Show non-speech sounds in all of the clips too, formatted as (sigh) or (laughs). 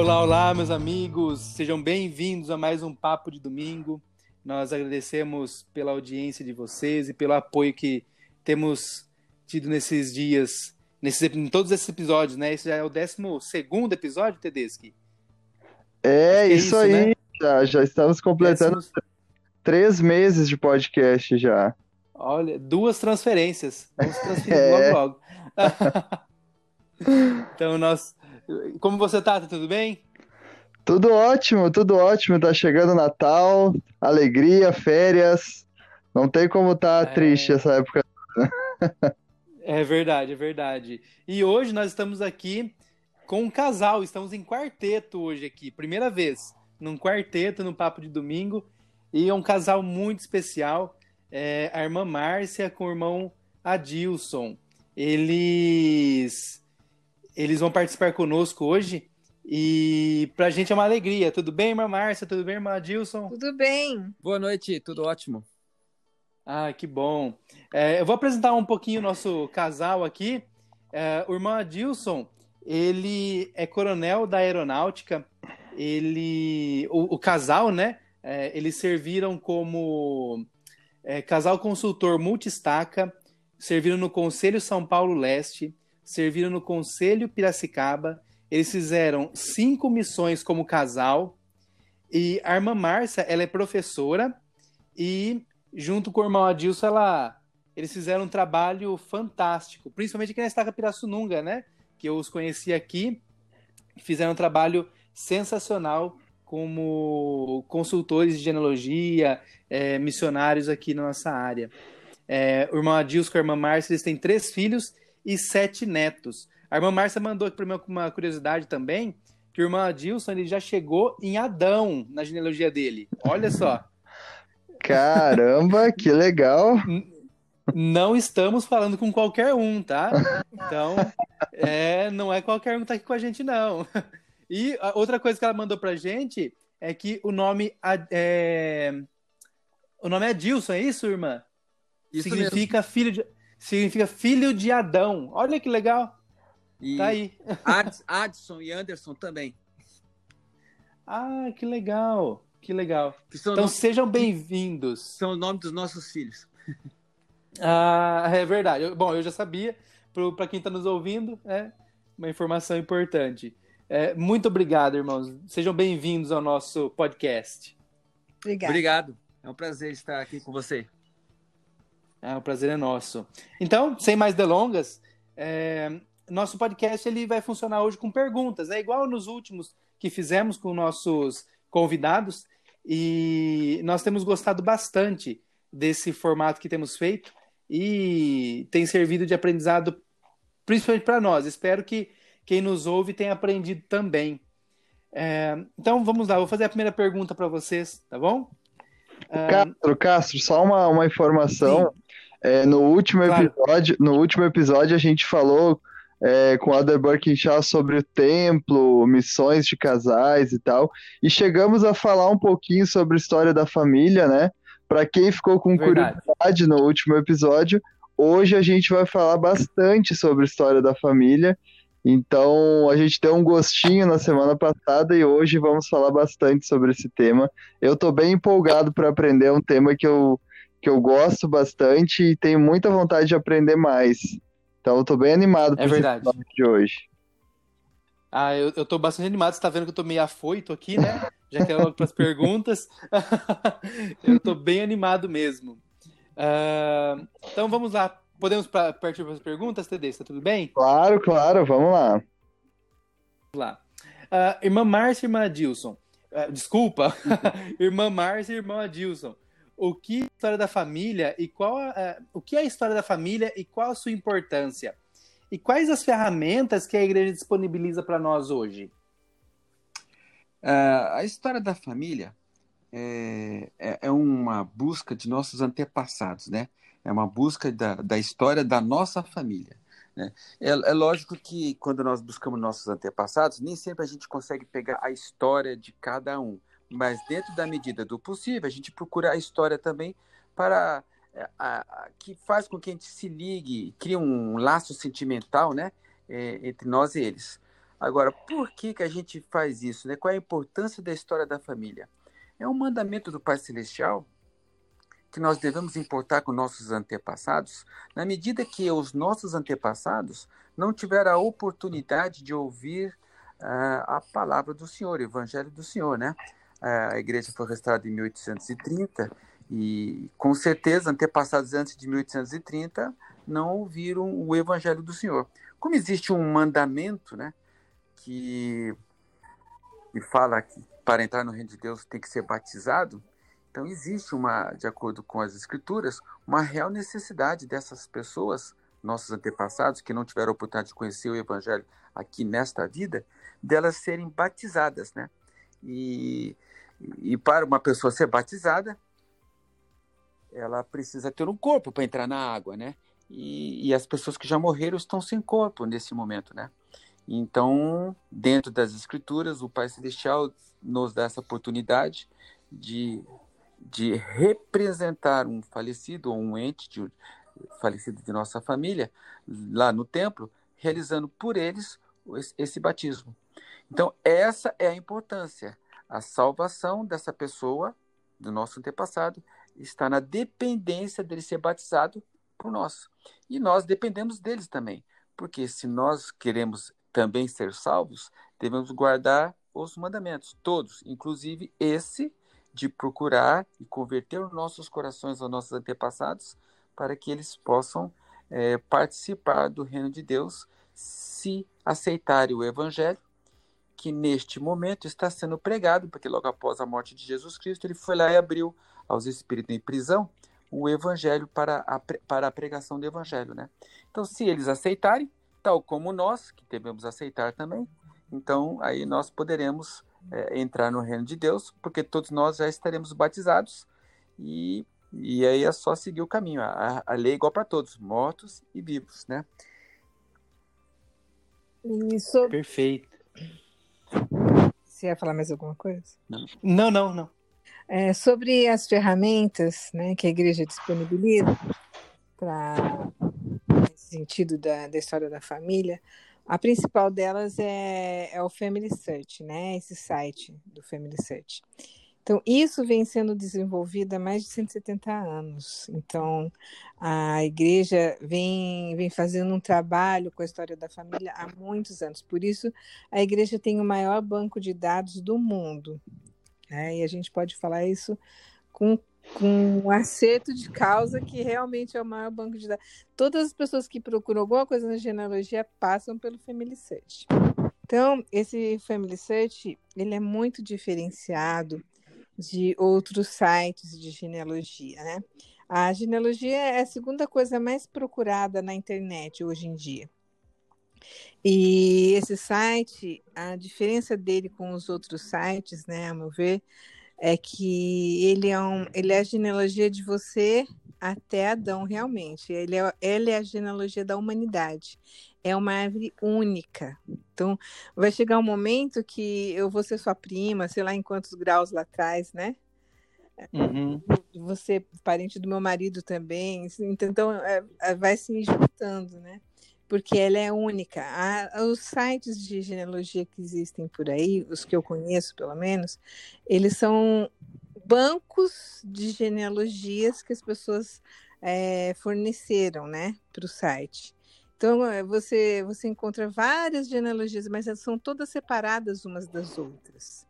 Olá, olá, meus amigos, sejam bem-vindos a mais um Papo de Domingo. Nós agradecemos pela audiência de vocês e pelo apoio que temos tido nesses dias, nesses, em todos esses episódios, né? Esse já é o 12 segundo episódio, Tedeschi? É, é, isso, isso aí, né? já, já estamos completando Décimos... três meses de podcast já. Olha, duas transferências. Vamos (laughs) transferir é. logo, logo. (laughs) então, nós. Como você tá? Tá tudo bem? Tudo ótimo, tudo ótimo. Tá chegando Natal, alegria, férias. Não tem como tá é... triste essa época. (laughs) é verdade, é verdade. E hoje nós estamos aqui com um casal. Estamos em quarteto hoje aqui. Primeira vez num quarteto no Papo de Domingo. E é um casal muito especial. É a irmã Márcia com o irmão Adilson. Eles, eles vão participar conosco hoje. E pra gente é uma alegria. Tudo bem, irmã Márcia? Tudo bem, irmã Adilson? Tudo bem. Boa noite, tudo ótimo. Ah, que bom. É, eu vou apresentar um pouquinho o nosso casal aqui. É, o irmão Adilson, ele é coronel da aeronáutica. Ele, o, o casal, né? É, eles serviram como é, casal consultor multistaca, serviram no Conselho São Paulo Leste, serviram no Conselho Piracicaba. Eles fizeram cinco missões como casal. E a irmã Márcia, ela é professora e junto com o irmão Adilson, ela, eles fizeram um trabalho fantástico, principalmente aqui na Estaca Pirassununga, né? Que eu os conheci aqui, fizeram um trabalho sensacional como consultores de genealogia, é, missionários aqui na nossa área. É, o irmão Adilson com a irmã Márcia, eles têm três filhos e sete netos. A irmã Márcia mandou aqui para mim uma curiosidade também, que o irmão Adilson ele já chegou em Adão na genealogia dele. Olha só. Caramba, que legal! Não estamos falando com qualquer um, tá? Então, é, não é qualquer um que tá aqui com a gente, não. E outra coisa que ela mandou pra gente é que o nome é, o nome é Dilson, é isso, irmã? Isso significa mesmo. filho de significa filho de Adão. Olha que legal. E tá aí. (laughs) Ad, Adson e Anderson também. Ah, que legal. Que legal. Que então sejam bem-vindos. São o nome dos nossos filhos. (laughs) Ah, é verdade. Eu, bom, eu já sabia. Para quem está nos ouvindo, é uma informação importante. É, muito obrigado, irmãos. Sejam bem-vindos ao nosso podcast. Obrigado. Obrigado. É um prazer estar aqui com você. É, o prazer é nosso. Então, sem mais delongas, é, nosso podcast ele vai funcionar hoje com perguntas. É igual nos últimos que fizemos com nossos convidados. E nós temos gostado bastante desse formato que temos feito e tem servido de aprendizado principalmente para nós. Espero que quem nos ouve tenha aprendido também. É, então vamos lá, vou fazer a primeira pergunta para vocês, tá bom? Castro, Castro, só uma, uma informação. É, no último claro. episódio, no último episódio a gente falou é, com Adler Burkinshaw sobre o templo, missões de casais e tal, e chegamos a falar um pouquinho sobre a história da família, né? Para quem ficou com Verdade. curiosidade no último episódio, hoje a gente vai falar bastante sobre a história da família então, a gente deu um gostinho na semana passada e hoje vamos falar bastante sobre esse tema. Eu estou bem empolgado para aprender um tema que eu, que eu gosto bastante e tenho muita vontade de aprender mais. Então, eu estou bem animado para é verdade. de hoje. Ah, eu, eu tô bastante animado. Você tá vendo que eu tô meio afoito aqui, né? Já quero logo para as perguntas. (laughs) eu tô bem animado mesmo. Uh, então vamos lá. Podemos partir para as perguntas, TD? Está tudo bem? Claro, claro, vamos lá. Vamos lá. Uh, irmã Márcia e irmã Adilson. Uh, desculpa, (laughs) irmã Márcia e irmã Adilson. O que é a história da família e qual uh, o que é a história da família e qual a sua importância? E quais as ferramentas que a igreja disponibiliza para nós hoje? a história da família é, é, é, uma busca de nossos antepassados, né? é uma busca da, da história da nossa família. Né? É, é lógico que quando nós buscamos nossos antepassados, nem sempre a gente consegue pegar a história de cada um, mas dentro da medida do possível, a gente procura a história também para é, a, a, que faz com que a gente se ligue, crie um laço sentimental, né, é, entre nós e eles. Agora, por que, que a gente faz isso? Né? Qual é a importância da história da família? É um mandamento do Pai Celestial que nós devemos importar com nossos antepassados, na medida que os nossos antepassados não tiveram a oportunidade de ouvir uh, a palavra do Senhor, o Evangelho do Senhor, né? A igreja foi restaurada em 1830 e, com certeza, antepassados antes de 1830 não ouviram o Evangelho do Senhor. Como existe um mandamento, né, que, que fala que para entrar no reino de Deus tem que ser batizado, então existe uma, de acordo com as escrituras, uma real necessidade dessas pessoas, nossos antepassados que não tiveram a oportunidade de conhecer o evangelho aqui nesta vida, delas serem batizadas, né? E, e para uma pessoa ser batizada, ela precisa ter um corpo para entrar na água, né? E, e, as pessoas que já morreram estão sem corpo nesse momento, né? Então, dentro das escrituras, o Pai Celestial nos dá essa oportunidade de, de representar um falecido ou um ente de, falecido de nossa família lá no templo, realizando por eles esse, esse batismo. Então, essa é a importância. A salvação dessa pessoa, do nosso antepassado, está na dependência dele ser batizado por nós. E nós dependemos deles também. Porque se nós queremos também ser salvos, devemos guardar os mandamentos, todos, inclusive esse de procurar e converter os nossos corações aos nossos antepassados, para que eles possam é, participar do reino de Deus, se aceitarem o Evangelho, que neste momento está sendo pregado, porque logo após a morte de Jesus Cristo, ele foi lá e abriu aos espíritos em prisão o Evangelho para a, para a pregação do Evangelho. Né? Então, se eles aceitarem, tal como nós, que devemos aceitar também. Então, aí nós poderemos é, entrar no reino de Deus, porque todos nós já estaremos batizados e, e aí é só seguir o caminho. A, a lei é igual para todos, mortos e vivos, né? Isso. Perfeito. Você ia falar mais alguma coisa? Não, não, não. não. É, sobre as ferramentas né, que a igreja disponibiliza para sentido da, da história da família, a principal delas é, é o Family Search, né? Esse site do Family Search. Então, isso vem sendo desenvolvido há mais de 170 anos. Então, a igreja vem, vem fazendo um trabalho com a história da família há muitos anos. Por isso, a igreja tem o maior banco de dados do mundo. Né? E a gente pode falar isso com com um acerto de causa que realmente é o maior banco de dados. Todas as pessoas que procuram alguma coisa na genealogia passam pelo Family Search. Então, esse Family Search, ele é muito diferenciado de outros sites de genealogia, né? A genealogia é a segunda coisa mais procurada na internet hoje em dia. E esse site, a diferença dele com os outros sites, né, a meu ver, é que ele é, um, ele é a genealogia de você até Adão, realmente. Ele é, ele é a genealogia da humanidade. É uma árvore única. Então, vai chegar um momento que eu vou ser sua prima, sei lá em quantos graus lá atrás, né? Uhum. Você, parente do meu marido também. Então, é, é vai se juntando, né? porque ela é única. os sites de genealogia que existem por aí, os que eu conheço pelo menos, eles são bancos de genealogias que as pessoas é, forneceram né, para o site. Então, é, você, você encontra várias genealogias, mas elas são todas separadas umas das outras.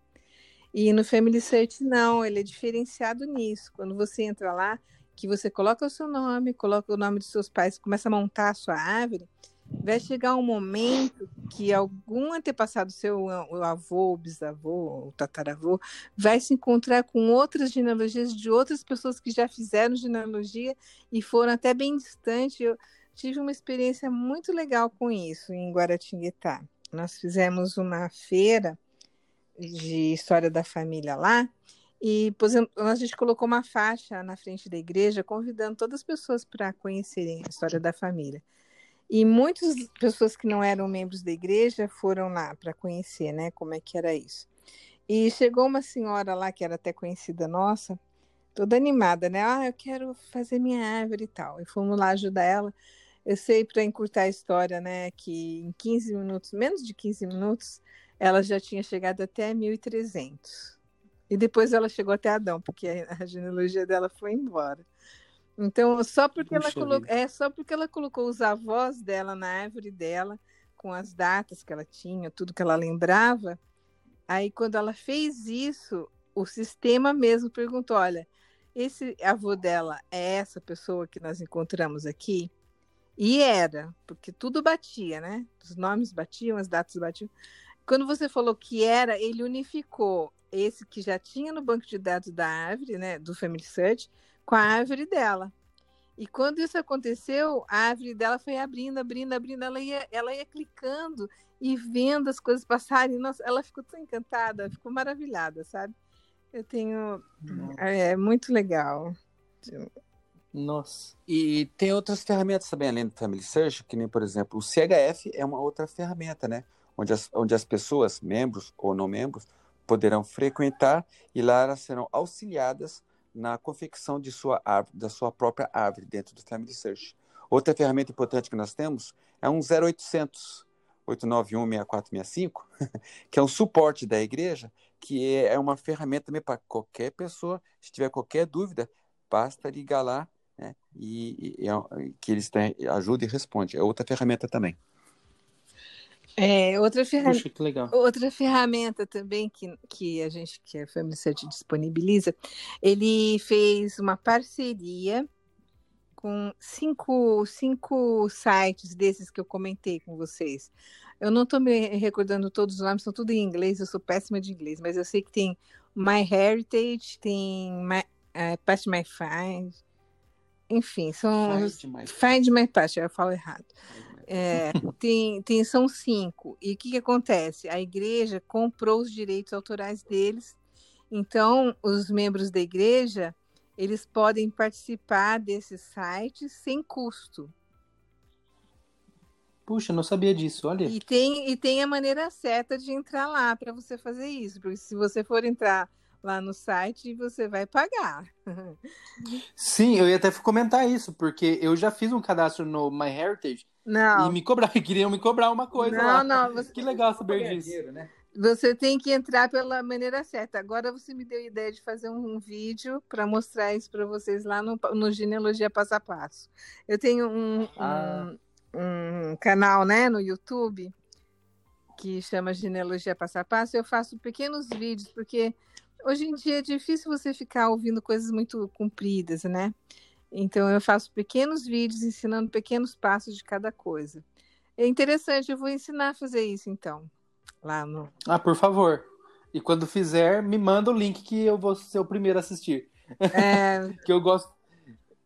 E no Family Search, não, ele é diferenciado nisso. Quando você entra lá, que você coloca o seu nome, coloca o nome dos seus pais, começa a montar a sua árvore, vai chegar um momento que algum antepassado seu, o avô, o bisavô, o tataravô, vai se encontrar com outras genealogias de outras pessoas que já fizeram genealogia e foram até bem distante. Eu tive uma experiência muito legal com isso em Guaratinguetá. Nós fizemos uma feira de história da família lá e a gente colocou uma faixa na frente da igreja convidando todas as pessoas para conhecerem a história da família. E muitas pessoas que não eram membros da igreja foram lá para conhecer, né, como é que era isso. E chegou uma senhora lá, que era até conhecida nossa, toda animada, né? Ah, eu quero fazer minha árvore e tal. E fomos lá ajudar ela. Eu sei, para encurtar a história, né, que em 15 minutos, menos de 15 minutos, ela já tinha chegado até 1300. E depois ela chegou até Adão, porque a genealogia dela foi embora. Então, só porque, ela colocou, é, só porque ela colocou os avós dela na árvore dela, com as datas que ela tinha, tudo que ela lembrava, aí quando ela fez isso, o sistema mesmo perguntou: olha, esse avô dela é essa pessoa que nós encontramos aqui? E era, porque tudo batia, né? Os nomes batiam, as datas batiam. Quando você falou que era, ele unificou esse que já tinha no banco de dados da árvore, né, do Family Search, com a árvore dela. E quando isso aconteceu, a árvore dela foi abrindo, abrindo, abrindo, ela ia, ela ia clicando e vendo as coisas passarem. Nossa, ela ficou tão encantada, ficou maravilhada, sabe? Eu tenho. É, é muito legal. Nossa. E tem outras ferramentas também, além do Family Search, que nem, por exemplo, o CHF é uma outra ferramenta, né? Onde as, onde as pessoas, membros ou não membros, poderão frequentar e lá elas serão auxiliadas na confecção de sua árvore, da sua própria árvore dentro do Family Search. Outra ferramenta importante que nós temos é um 0800 891 6465, que é um suporte da igreja, que é uma ferramenta também para qualquer pessoa, se tiver qualquer dúvida, basta ligar lá né, e, e, e que eles têm, ajudam e respondem. É outra ferramenta também. É, outra, ferra... outra ferramenta também que, que a gente, que a Family Search disponibiliza, ele fez uma parceria com cinco, cinco sites desses que eu comentei com vocês. Eu não estou me recordando todos os nomes, são tudo em inglês, eu sou péssima de inglês, mas eu sei que tem My Heritage, tem My, uh, Past My Find, enfim, são. Find My, Find my Past, eu falo errado. É, tem, tem, são cinco. E o que, que acontece? A igreja comprou os direitos autorais deles, então os membros da igreja eles podem participar desses sites sem custo. Puxa, não sabia disso, olha. E tem, e tem a maneira certa de entrar lá para você fazer isso, porque se você for entrar lá no site, você vai pagar. (laughs) Sim, eu ia até comentar isso, porque eu já fiz um cadastro no MyHeritage não. e me cobrar, (laughs) queriam me cobrar uma coisa não, lá. Não, você... Que legal saber disso. Dinheiro, né? Você tem que entrar pela maneira certa. Agora você me deu a ideia de fazer um, um vídeo para mostrar isso para vocês lá no, no Genealogia Passo a Passo. Eu tenho um, ah. um um canal né, no YouTube que chama Genealogia Passo a Passo. Eu faço pequenos vídeos, porque hoje em dia é difícil você ficar ouvindo coisas muito compridas, né? Então eu faço pequenos vídeos ensinando pequenos passos de cada coisa. É interessante, eu vou ensinar a fazer isso então. Lá no. Ah, por favor. E quando fizer, me manda o link que eu vou ser o primeiro a assistir. É... (laughs) que eu gosto.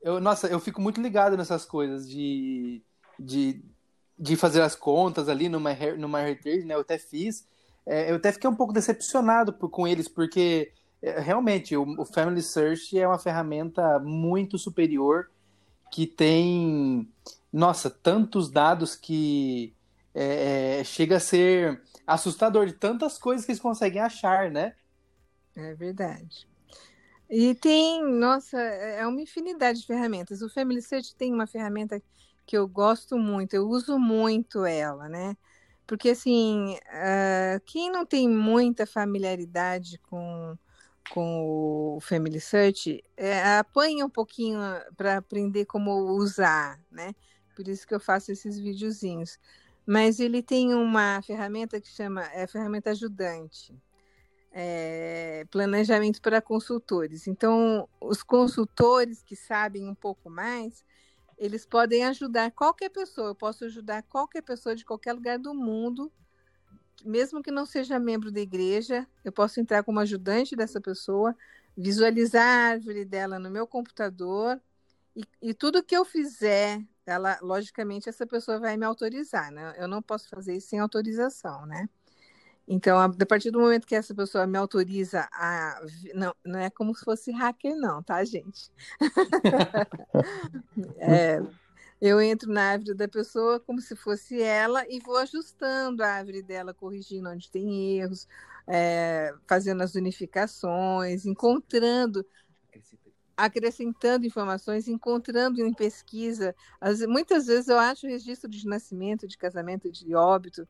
Eu, nossa, eu fico muito ligado nessas coisas de de, de fazer as contas ali no My, no My Heritage, né? Eu até fiz. É, eu até fiquei um pouco decepcionado por, com eles, porque é, realmente o, o, Family Search é uma ferramenta muito superior que tem, nossa, tantos dados que é, é chega a ser assustador de tantas coisas que eles conseguem achar, né? É verdade. E tem, nossa, é uma infinidade de ferramentas. O Family Search tem uma ferramenta que eu gosto muito, eu uso muito ela, né? Porque, assim, uh, quem não tem muita familiaridade com, com o Family Search, é, apanha um pouquinho para aprender como usar, né? Por isso que eu faço esses videozinhos. Mas ele tem uma ferramenta que chama é ferramenta ajudante. É, planejamento para consultores. Então, os consultores que sabem um pouco mais, eles podem ajudar qualquer pessoa. Eu posso ajudar qualquer pessoa de qualquer lugar do mundo, mesmo que não seja membro da igreja. Eu posso entrar como ajudante dessa pessoa, visualizar a árvore dela no meu computador e, e tudo que eu fizer, ela, logicamente, essa pessoa vai me autorizar, né? Eu não posso fazer isso sem autorização, né? Então, a, a partir do momento que essa pessoa me autoriza a. Não, não é como se fosse hacker, não, tá, gente? (laughs) é, eu entro na árvore da pessoa como se fosse ela e vou ajustando a árvore dela, corrigindo onde tem erros, é, fazendo as unificações, encontrando. acrescentando informações, encontrando em pesquisa. As, muitas vezes eu acho registro de nascimento, de casamento, de óbito,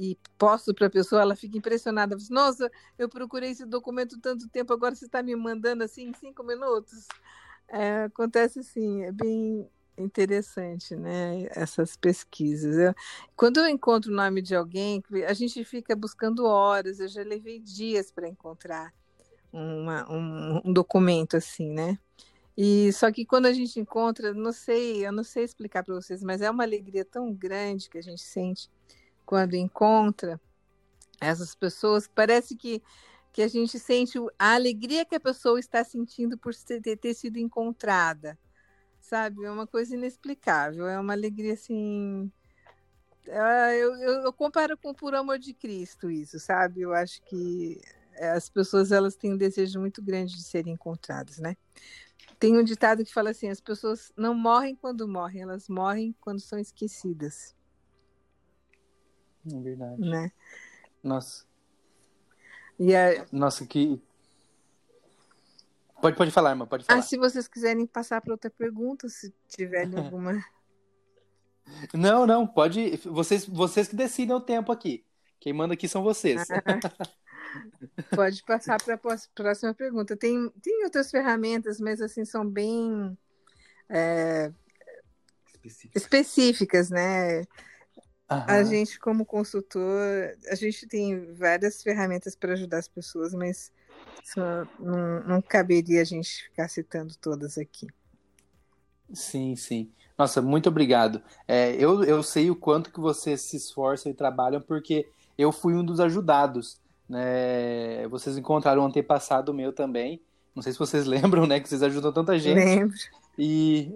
e posto para a pessoa, ela fica impressionada. Nossa, eu procurei esse documento tanto tempo, agora você está me mandando assim em cinco minutos. É, acontece assim, é bem interessante, né? Essas pesquisas. Eu, quando eu encontro o nome de alguém, a gente fica buscando horas. Eu já levei dias para encontrar uma, um, um, documento assim, né? E só que quando a gente encontra, não sei, eu não sei explicar para vocês, mas é uma alegria tão grande que a gente sente quando encontra essas pessoas. Parece que que a gente sente a alegria que a pessoa está sentindo por ter, ter sido encontrada, sabe? É uma coisa inexplicável, é uma alegria assim. É, eu, eu, eu comparo com por amor de Cristo isso, sabe? Eu acho que as pessoas elas têm um desejo muito grande de serem encontradas, né? Tem um ditado que fala assim: as pessoas não morrem quando morrem, elas morrem quando são esquecidas. É verdade. Né? Nossa. E a... Nossa, que. Pode, pode falar, irmã, pode falar. Ah, se vocês quiserem passar para outra pergunta, se tiverem alguma. (laughs) (laughs) Não, não, pode. Vocês, vocês que decidem o tempo aqui. Quem manda aqui são vocês. Pode passar para a próxima pergunta. Tem, tem outras ferramentas, mas assim são bem é, específicas. específicas, né? A gente, como consultor, a gente tem várias ferramentas para ajudar as pessoas, mas não, não caberia a gente ficar citando todas aqui. Sim, sim. Nossa, muito obrigado. É, eu, eu sei o quanto que vocês se esforçam e trabalham, porque eu fui um dos ajudados. Né? Vocês encontraram um antepassado meu também. Não sei se vocês (laughs) lembram, né? Que vocês ajudam tanta gente. Lembro. E,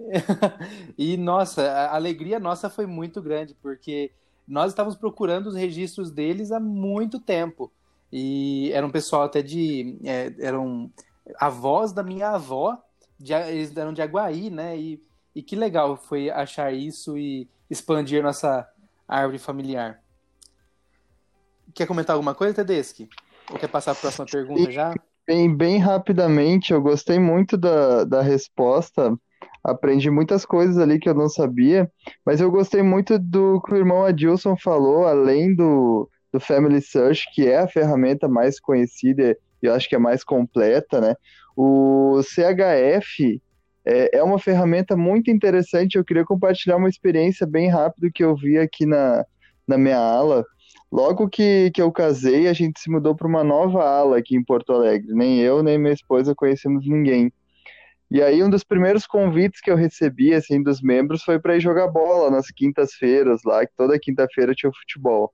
(laughs) e nossa, a alegria nossa foi muito grande, porque nós estávamos procurando os registros deles há muito tempo. E era um pessoal até de. É, eram avós da minha avó, de, eles eram de Aguaí, né? E, e que legal foi achar isso e expandir nossa árvore familiar. Quer comentar alguma coisa, Tedeschi? Ou quer passar a próxima pergunta já? Bem, bem rapidamente, eu gostei muito da, da resposta. Aprendi muitas coisas ali que eu não sabia, mas eu gostei muito do que o irmão Adilson falou, além do, do Family Search, que é a ferramenta mais conhecida e eu acho que é mais completa, né? O CHF é, é uma ferramenta muito interessante. Eu queria compartilhar uma experiência bem rápida que eu vi aqui na, na minha ala. Logo que, que eu casei, a gente se mudou para uma nova ala aqui em Porto Alegre. Nem eu, nem minha esposa conhecemos ninguém. E aí, um dos primeiros convites que eu recebi, assim, dos membros foi para ir jogar bola nas quintas-feiras lá, que toda quinta-feira tinha futebol.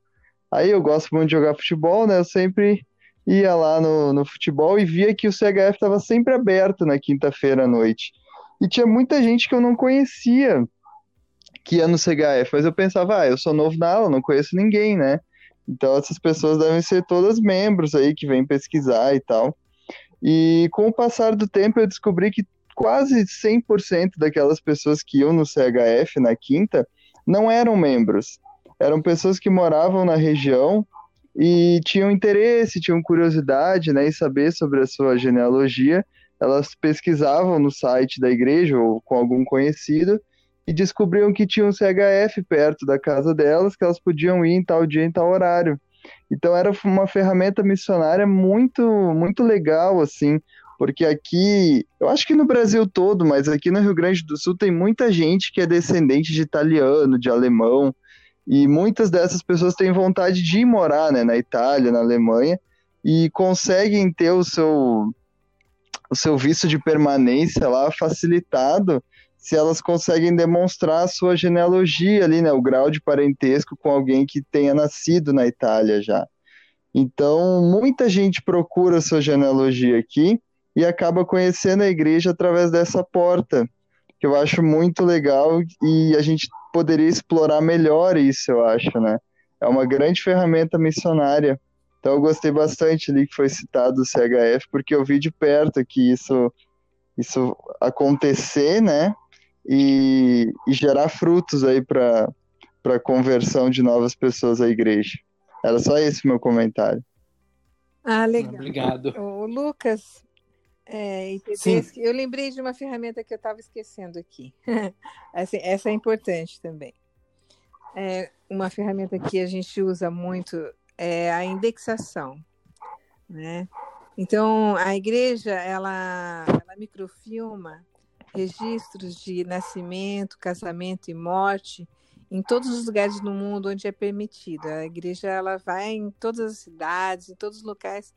Aí eu gosto muito de jogar futebol, né? Eu sempre ia lá no, no futebol e via que o CHF estava sempre aberto na quinta-feira à noite. E tinha muita gente que eu não conhecia que ia no CHF, mas eu pensava, ah, eu sou novo na aula, não conheço ninguém, né? Então essas pessoas devem ser todas membros aí que vêm pesquisar e tal. E com o passar do tempo eu descobri que quase 100% daquelas pessoas que iam no CHF na quinta não eram membros. Eram pessoas que moravam na região e tinham interesse, tinham curiosidade né, em saber sobre a sua genealogia. Elas pesquisavam no site da igreja ou com algum conhecido e descobriam que tinha um CHF perto da casa delas, que elas podiam ir em tal dia, em tal horário. Então era uma ferramenta missionária muito, muito legal, assim, porque aqui, eu acho que no Brasil todo, mas aqui no Rio Grande do Sul tem muita gente que é descendente de italiano, de alemão, e muitas dessas pessoas têm vontade de ir morar, né, na Itália, na Alemanha, e conseguem ter o seu, o seu visto de permanência lá facilitado se elas conseguem demonstrar a sua genealogia ali, né, o grau de parentesco com alguém que tenha nascido na Itália já. Então, muita gente procura sua genealogia aqui e acaba conhecendo a igreja através dessa porta, que eu acho muito legal e a gente poderia explorar melhor isso, eu acho, né? É uma grande ferramenta missionária. Então, eu gostei bastante ali que foi citado o CHF, porque eu vi de perto que isso, isso acontecer, né? e, e gerar frutos aí para a conversão de novas pessoas à igreja. Era só esse meu comentário. Ah, legal. Obrigado. O Lucas, É, eu lembrei de uma ferramenta que eu estava esquecendo aqui. (laughs) essa, essa, é importante também. É uma ferramenta que a gente usa muito é a indexação, né? Então a igreja ela, ela microfilma registros de nascimento, casamento e morte em todos os lugares do mundo onde é permitido. A igreja ela vai em todas as cidades, em todos os locais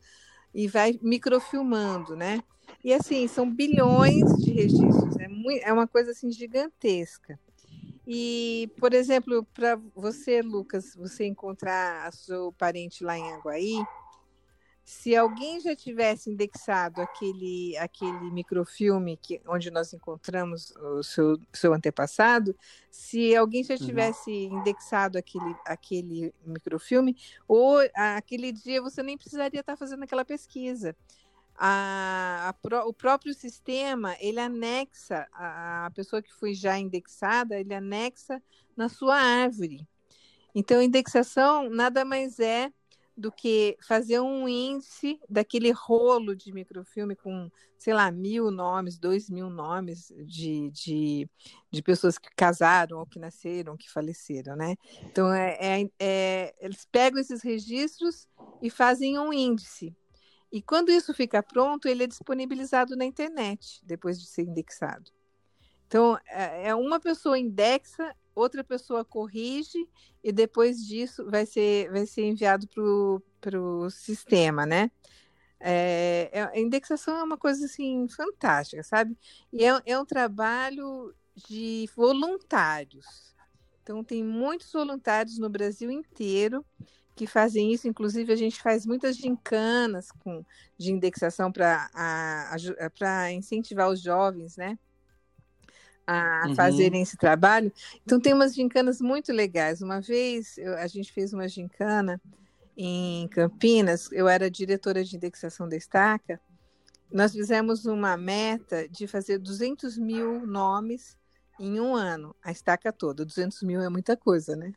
e vai microfilmando, né? E assim, são bilhões de registros, é, muito, é uma coisa assim gigantesca. E, por exemplo, para você, Lucas, você encontrar seu parente lá em Aguaí, se alguém já tivesse indexado aquele, aquele microfilme que, onde nós encontramos o seu, seu antepassado, se alguém já uhum. tivesse uhum. indexado aquele, aquele microfilme, ou aquele dia você nem precisaria estar fazendo aquela pesquisa. A, a, o próprio sistema ele anexa a, a pessoa que foi já indexada, ele anexa na sua árvore. Então, indexação nada mais é do que fazer um índice daquele rolo de microfilme com, sei lá, mil nomes, dois mil nomes de, de, de pessoas que casaram ou que nasceram, que faleceram, né? Então, é, é, é, eles pegam esses registros e fazem um índice. E quando isso fica pronto, ele é disponibilizado na internet, depois de ser indexado. Então, é, é uma pessoa indexa outra pessoa corrige e depois disso vai ser, vai ser enviado para o sistema, né? É, é, a indexação é uma coisa assim fantástica, sabe? E é, é um trabalho de voluntários. Então tem muitos voluntários no Brasil inteiro que fazem isso. Inclusive a gente faz muitas gincanas com de indexação para incentivar os jovens, né? A uhum. fazerem esse trabalho. Então tem umas gincanas muito legais. Uma vez eu, a gente fez uma gincana em Campinas, eu era diretora de indexação da estaca. Nós fizemos uma meta de fazer 200 mil nomes em um ano, a estaca toda. 200 mil é muita coisa, né?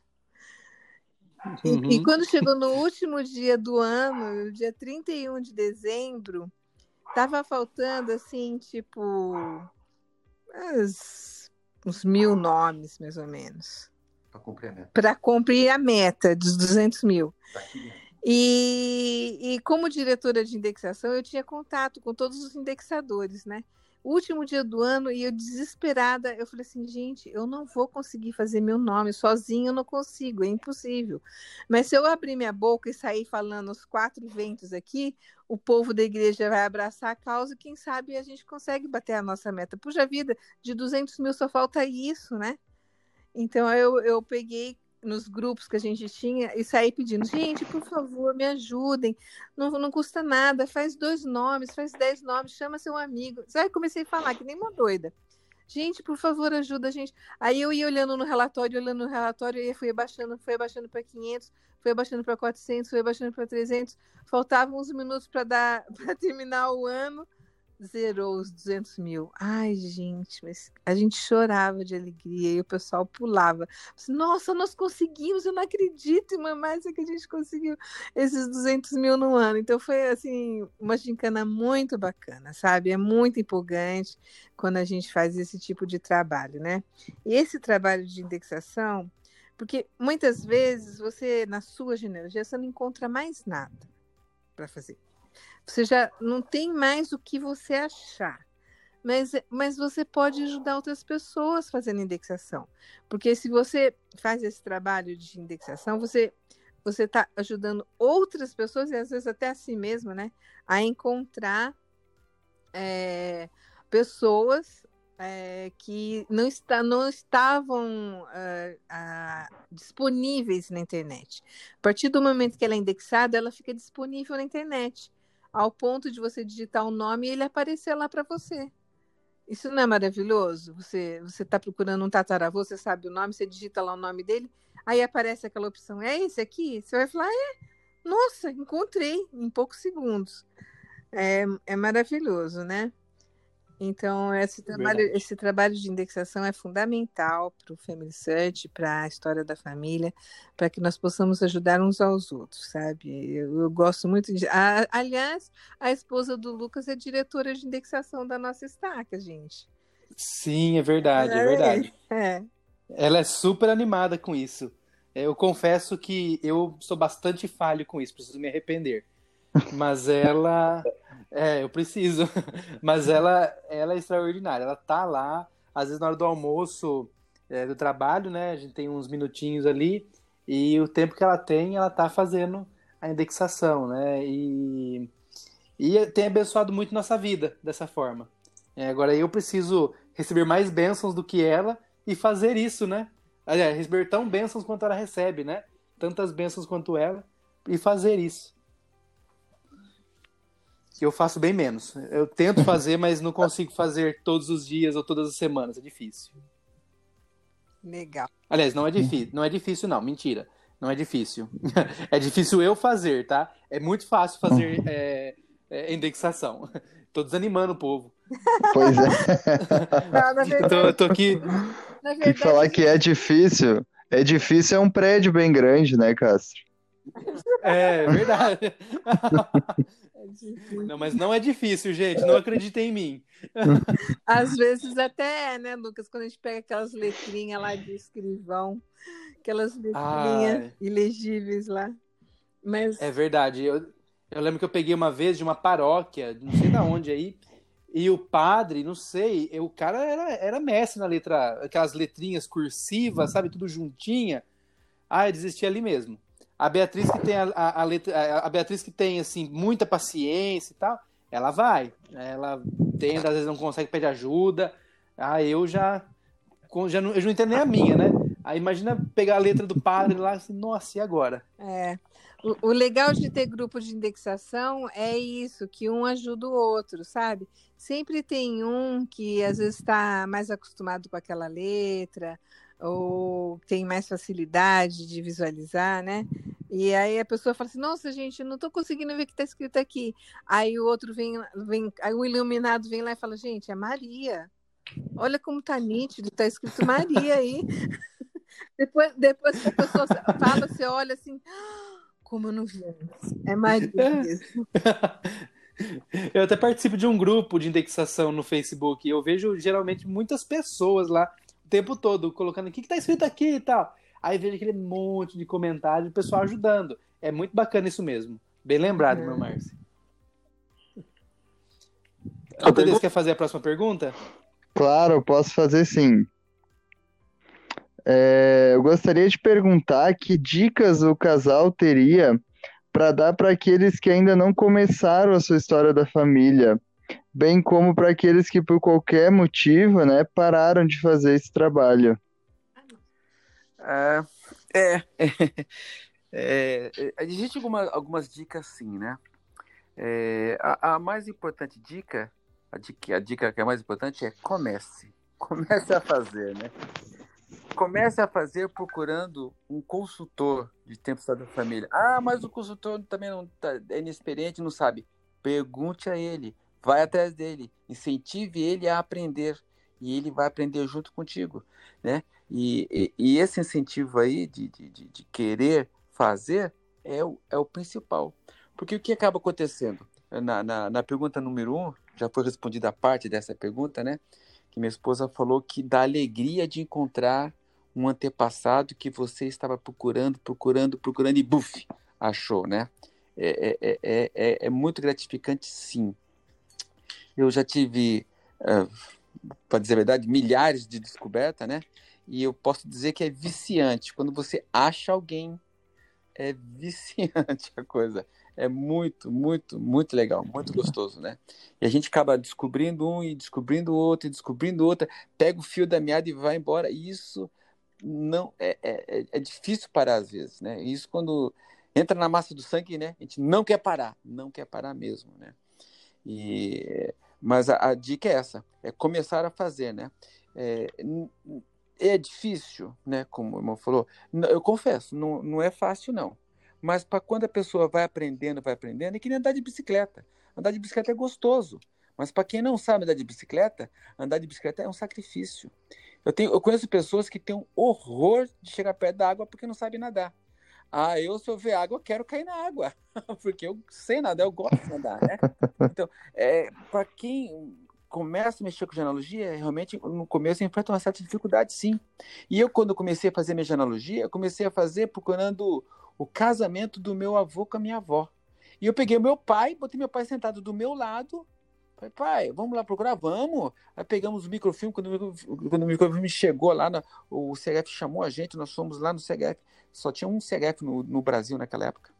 Uhum. E, e, quando chegou no (laughs) último dia do ano, dia 31 de dezembro, estava faltando assim, tipo, uns, uns mil nomes, mais ou menos. Para cumprir a meta. Para cumprir a meta dos 200 mil. E, e como diretora de indexação, eu tinha contato com todos os indexadores, né? Último dia do ano e eu desesperada, eu falei assim, gente, eu não vou conseguir fazer meu nome sozinho, eu não consigo, é impossível. Mas se eu abrir minha boca e sair falando os quatro ventos aqui, o povo da igreja vai abraçar a causa e quem sabe a gente consegue bater a nossa meta. Puxa vida, de 200 mil só falta isso, né? Então eu, eu peguei nos grupos que a gente tinha e sair pedindo, gente, por favor, me ajudem. Não, não custa nada, faz dois nomes, faz dez nomes, chama seu amigo. Aí comecei a falar que nem uma doida. Gente, por favor, ajuda a gente. Aí eu ia olhando no relatório, olhando no relatório, e fui abaixando, fui abaixando para 500, fui abaixando para 400, fui abaixando para 300. Faltavam uns minutos para dar (laughs) para terminar o ano zerou os 200 mil. Ai, gente, mas a gente chorava de alegria e o pessoal pulava. Nossa, nós conseguimos, eu não acredito, mamãe, que a gente conseguiu esses 200 mil no ano. Então foi, assim, uma gincana muito bacana, sabe? É muito empolgante quando a gente faz esse tipo de trabalho, né? E esse trabalho de indexação, porque muitas vezes você, na sua genealogia, você não encontra mais nada para fazer. Você já não tem mais o que você achar. Mas, mas você pode ajudar outras pessoas fazendo indexação. Porque se você faz esse trabalho de indexação, você você está ajudando outras pessoas, e às vezes até a si mesmo, né, a encontrar é, pessoas é, que não, está, não estavam é, a, disponíveis na internet. A partir do momento que ela é indexada, ela fica disponível na internet ao ponto de você digitar o um nome e ele aparecer lá para você. Isso não é maravilhoso? Você você está procurando um tataravô, você sabe o nome, você digita lá o nome dele, aí aparece aquela opção, é esse aqui? Você vai falar, é, nossa, encontrei em poucos segundos. É, é maravilhoso, né? Então, esse trabalho, esse trabalho de indexação é fundamental para o Family Search, para a história da família, para que nós possamos ajudar uns aos outros, sabe? Eu, eu gosto muito de. A, aliás, a esposa do Lucas é diretora de indexação da nossa estaca, gente. Sim, é verdade, é, é verdade. (laughs) É. Ela é super animada com isso. Eu confesso que eu sou bastante falho com isso, preciso me arrepender. Mas ela. É, eu preciso. Mas ela, ela é extraordinária. Ela tá lá, às vezes na hora do almoço é, do trabalho, né? A gente tem uns minutinhos ali. E o tempo que ela tem, ela tá fazendo a indexação, né? E, e tem abençoado muito nossa vida dessa forma. É, agora eu preciso receber mais bênçãos do que ela e fazer isso, né? Aliás, receber tão bênçãos quanto ela recebe, né? Tantas bênçãos quanto ela e fazer isso que eu faço bem menos. Eu tento fazer, (laughs) mas não consigo fazer todos os dias ou todas as semanas. É difícil. Legal. Aliás, não é difícil. Não é difícil, não. Mentira. Não é difícil. (laughs) é difícil eu fazer, tá? É muito fácil fazer (laughs) é, é, indexação. Tô desanimando o povo. Pois é. Não, verdade, tô, tô aqui. Verdade, que falar que é difícil. É difícil é um prédio bem grande, né, Castro? É, é. Não, mas não é difícil, gente. Não acreditem em mim. Às vezes até é, né, Lucas? Quando a gente pega aquelas letrinhas lá de escrivão, aquelas letrinhas ilegíveis lá. Mas... É verdade. Eu, eu lembro que eu peguei uma vez de uma paróquia, não sei de onde aí, e o padre, não sei, o cara era, era mestre na letra, aquelas letrinhas cursivas, sabe, tudo juntinha. Ah, eu desisti ali mesmo. A Beatriz que tem a, a, a, letra, a Beatriz que tem assim muita paciência e tal, ela vai. Ela tenta, às vezes não consegue pedir ajuda. Ah, eu já já não, eu não entendo nem a minha, né? Aí imagina pegar a letra do padre lá, assim, nossa, e agora? É. O, o, legal de ter grupo de indexação é isso, que um ajuda o outro, sabe? Sempre tem um que às vezes está mais acostumado com aquela letra, ou tem mais facilidade de visualizar, né? E aí a pessoa fala assim: Nossa, gente, não estou conseguindo ver o que está escrito aqui. Aí o outro vem, vem, aí o iluminado vem lá e fala: Gente, é Maria. Olha como tá nítido, tá escrito Maria aí. (laughs) depois, depois que a pessoa fala, você olha assim: ah, Como eu não vi antes. É Maria mesmo. (laughs) Eu até participo de um grupo de indexação no Facebook. Eu vejo geralmente muitas pessoas lá tempo todo, colocando o que, que tá escrito aqui e tal. Aí vejo aquele monte de comentários, o pessoal ajudando. É muito bacana isso mesmo. Bem lembrado, meu Márcio. Altadeus, quer fazer a próxima pergunta? Claro, posso fazer sim. É, eu gostaria de perguntar que dicas o casal teria para dar para aqueles que ainda não começaram a sua história da família, bem como para aqueles que por qualquer motivo, né, pararam de fazer esse trabalho. É, é, (laughs) é, é existe alguma, algumas dicas sim, né? É, a, a, mais importante dica, a dica, a dica que é mais importante é comece, (laughs) comece a fazer, né? Comece a fazer procurando um consultor de tempo da família. Ah, mas o consultor também não tá, é inexperiente, não sabe. Pergunte a ele, vai atrás dele, incentive ele a aprender e ele vai aprender junto contigo, né? E, e, e esse incentivo aí de, de, de, querer fazer é o, é o principal. Porque o que acaba acontecendo? Na, na, na pergunta número um, já foi respondida a parte dessa pergunta, né? Que minha esposa falou que dá alegria de encontrar um antepassado que você estava procurando, procurando, procurando e buf, achou, né? É, é, é, é, é muito gratificante, sim. Eu já tive, uh, para dizer a verdade, milhares de descobertas, né? E eu posso dizer que é viciante. Quando você acha alguém, é viciante a coisa. É muito, muito, muito legal, muito gostoso, né? E a gente acaba descobrindo um e descobrindo outro e descobrindo outro, pega o fio da meada e vai embora. E isso não é, é, é, é difícil parar às vezes, né? Isso quando entra na massa do sangue, né? A gente não quer parar, não quer parar mesmo, né? E mas a, a dica é essa, é começar a fazer, né? É, é difícil, né? Como o irmão falou. Eu confesso, não, não é fácil, não. Mas para quando a pessoa vai aprendendo, vai aprendendo, é que nem andar de bicicleta. Andar de bicicleta é gostoso, Mas para quem não sabe andar de bicicleta, andar de bicicleta é um sacrifício. Eu, tenho, eu conheço pessoas que têm um horror de chegar perto da água porque não sabem nadar. Ah, eu, se eu ver água, eu quero cair na água, (laughs) porque eu sei nadar, eu gosto de nadar, né? Então, é, para quem começa a mexer com genealogia, realmente no começo enfrenta uma certa dificuldade, sim. E eu, quando comecei a fazer minha genealogia, eu comecei a fazer procurando o casamento do meu avô com a minha avó. E eu peguei meu pai, botei meu pai sentado do meu lado. Falei, pai, vamos lá procurar? Vamos. Aí pegamos o microfilme, quando, quando o microfilme chegou lá, na, o CGF chamou a gente, nós fomos lá no CGF. Só tinha um CGF no, no Brasil naquela época.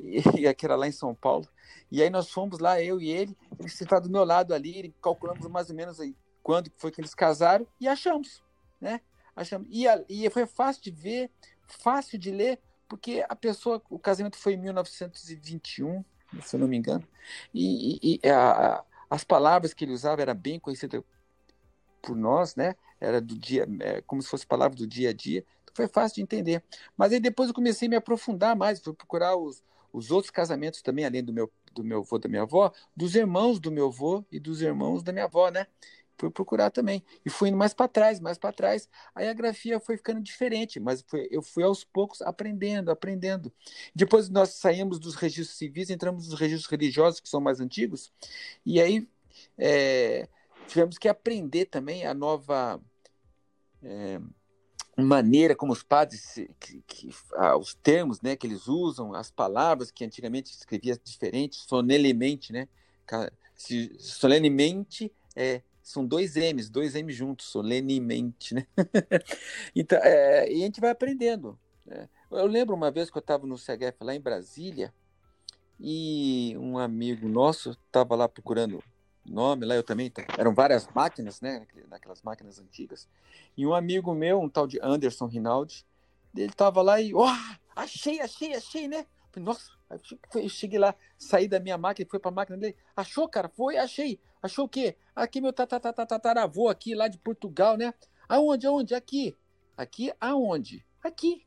E, (laughs) e aqui era lá em São Paulo. E aí nós fomos lá, eu e ele, ele sentado do meu lado ali, calculamos mais ou menos aí quando foi que eles casaram e achamos, né? Achamos. E, a, e foi fácil de ver, fácil de ler, porque a pessoa, o casamento foi em 1921, se eu não me engano, e, e, e a, as palavras que ele usava era bem conhecida por nós, né? Era do dia, é, como se fosse palavra do dia a dia. Então foi fácil de entender. Mas aí depois eu comecei a me aprofundar mais, fui procurar os, os outros casamentos também, além do meu do meu avô, da minha avó, dos irmãos do meu avô e dos irmãos da minha avó, né? Fui procurar também. E fui indo mais para trás, mais para trás. Aí a grafia foi ficando diferente, mas foi, eu fui aos poucos aprendendo, aprendendo. Depois nós saímos dos registros civis, entramos nos registros religiosos, que são mais antigos, e aí é, tivemos que aprender também a nova. É, maneira como os padres que, que, ah, os termos né que eles usam as palavras que antigamente escrevia diferente solenemente né solenemente é são dois M's, dois M's juntos, solenemente, né? (laughs) então, é, e a gente vai aprendendo. Né? Eu lembro uma vez que eu estava no CGF lá em Brasília e um amigo nosso estava lá procurando nome, lá eu também, eram várias máquinas, né, naquelas máquinas antigas, e um amigo meu, um tal de Anderson Rinaldi, ele estava lá e, ó, oh, achei, achei, achei, né? Nossa, eu cheguei lá, saí da minha máquina, fui para a máquina dele, achou, cara? Foi, achei. Achou o quê? Aqui meu tataravô aqui lá de Portugal, né? Aonde? Aonde? Aqui. Aqui aonde? Aqui.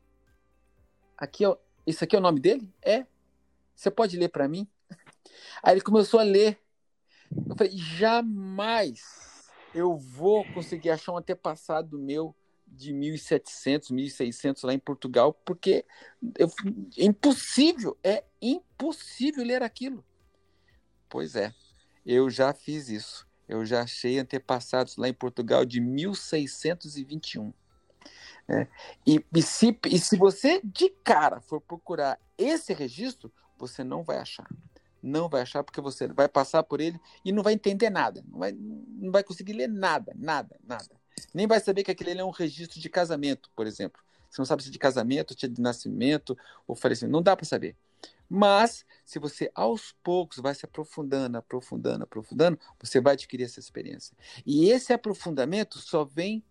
Aqui é, isso aqui é o nome dele? É. Você pode ler para mim? (laughs) Aí ele começou a ler. Eu falei, jamais eu vou conseguir achar um antepassado meu de 1700, 1600 lá em Portugal, porque eu, é impossível, é impossível ler aquilo. Pois é. Eu já fiz isso. Eu já achei antepassados lá em Portugal de 1621. É. E, e, se, e se você de cara for procurar esse registro, você não vai achar. Não vai achar porque você vai passar por ele e não vai entender nada. Não vai, não vai conseguir ler nada, nada, nada. Nem vai saber que aquele é um registro de casamento, por exemplo. Você não sabe se é de casamento, se é de nascimento ou falecimento. Não dá para saber. Mas, se você aos poucos vai se aprofundando, aprofundando, aprofundando, você vai adquirir essa experiência. E esse aprofundamento só vem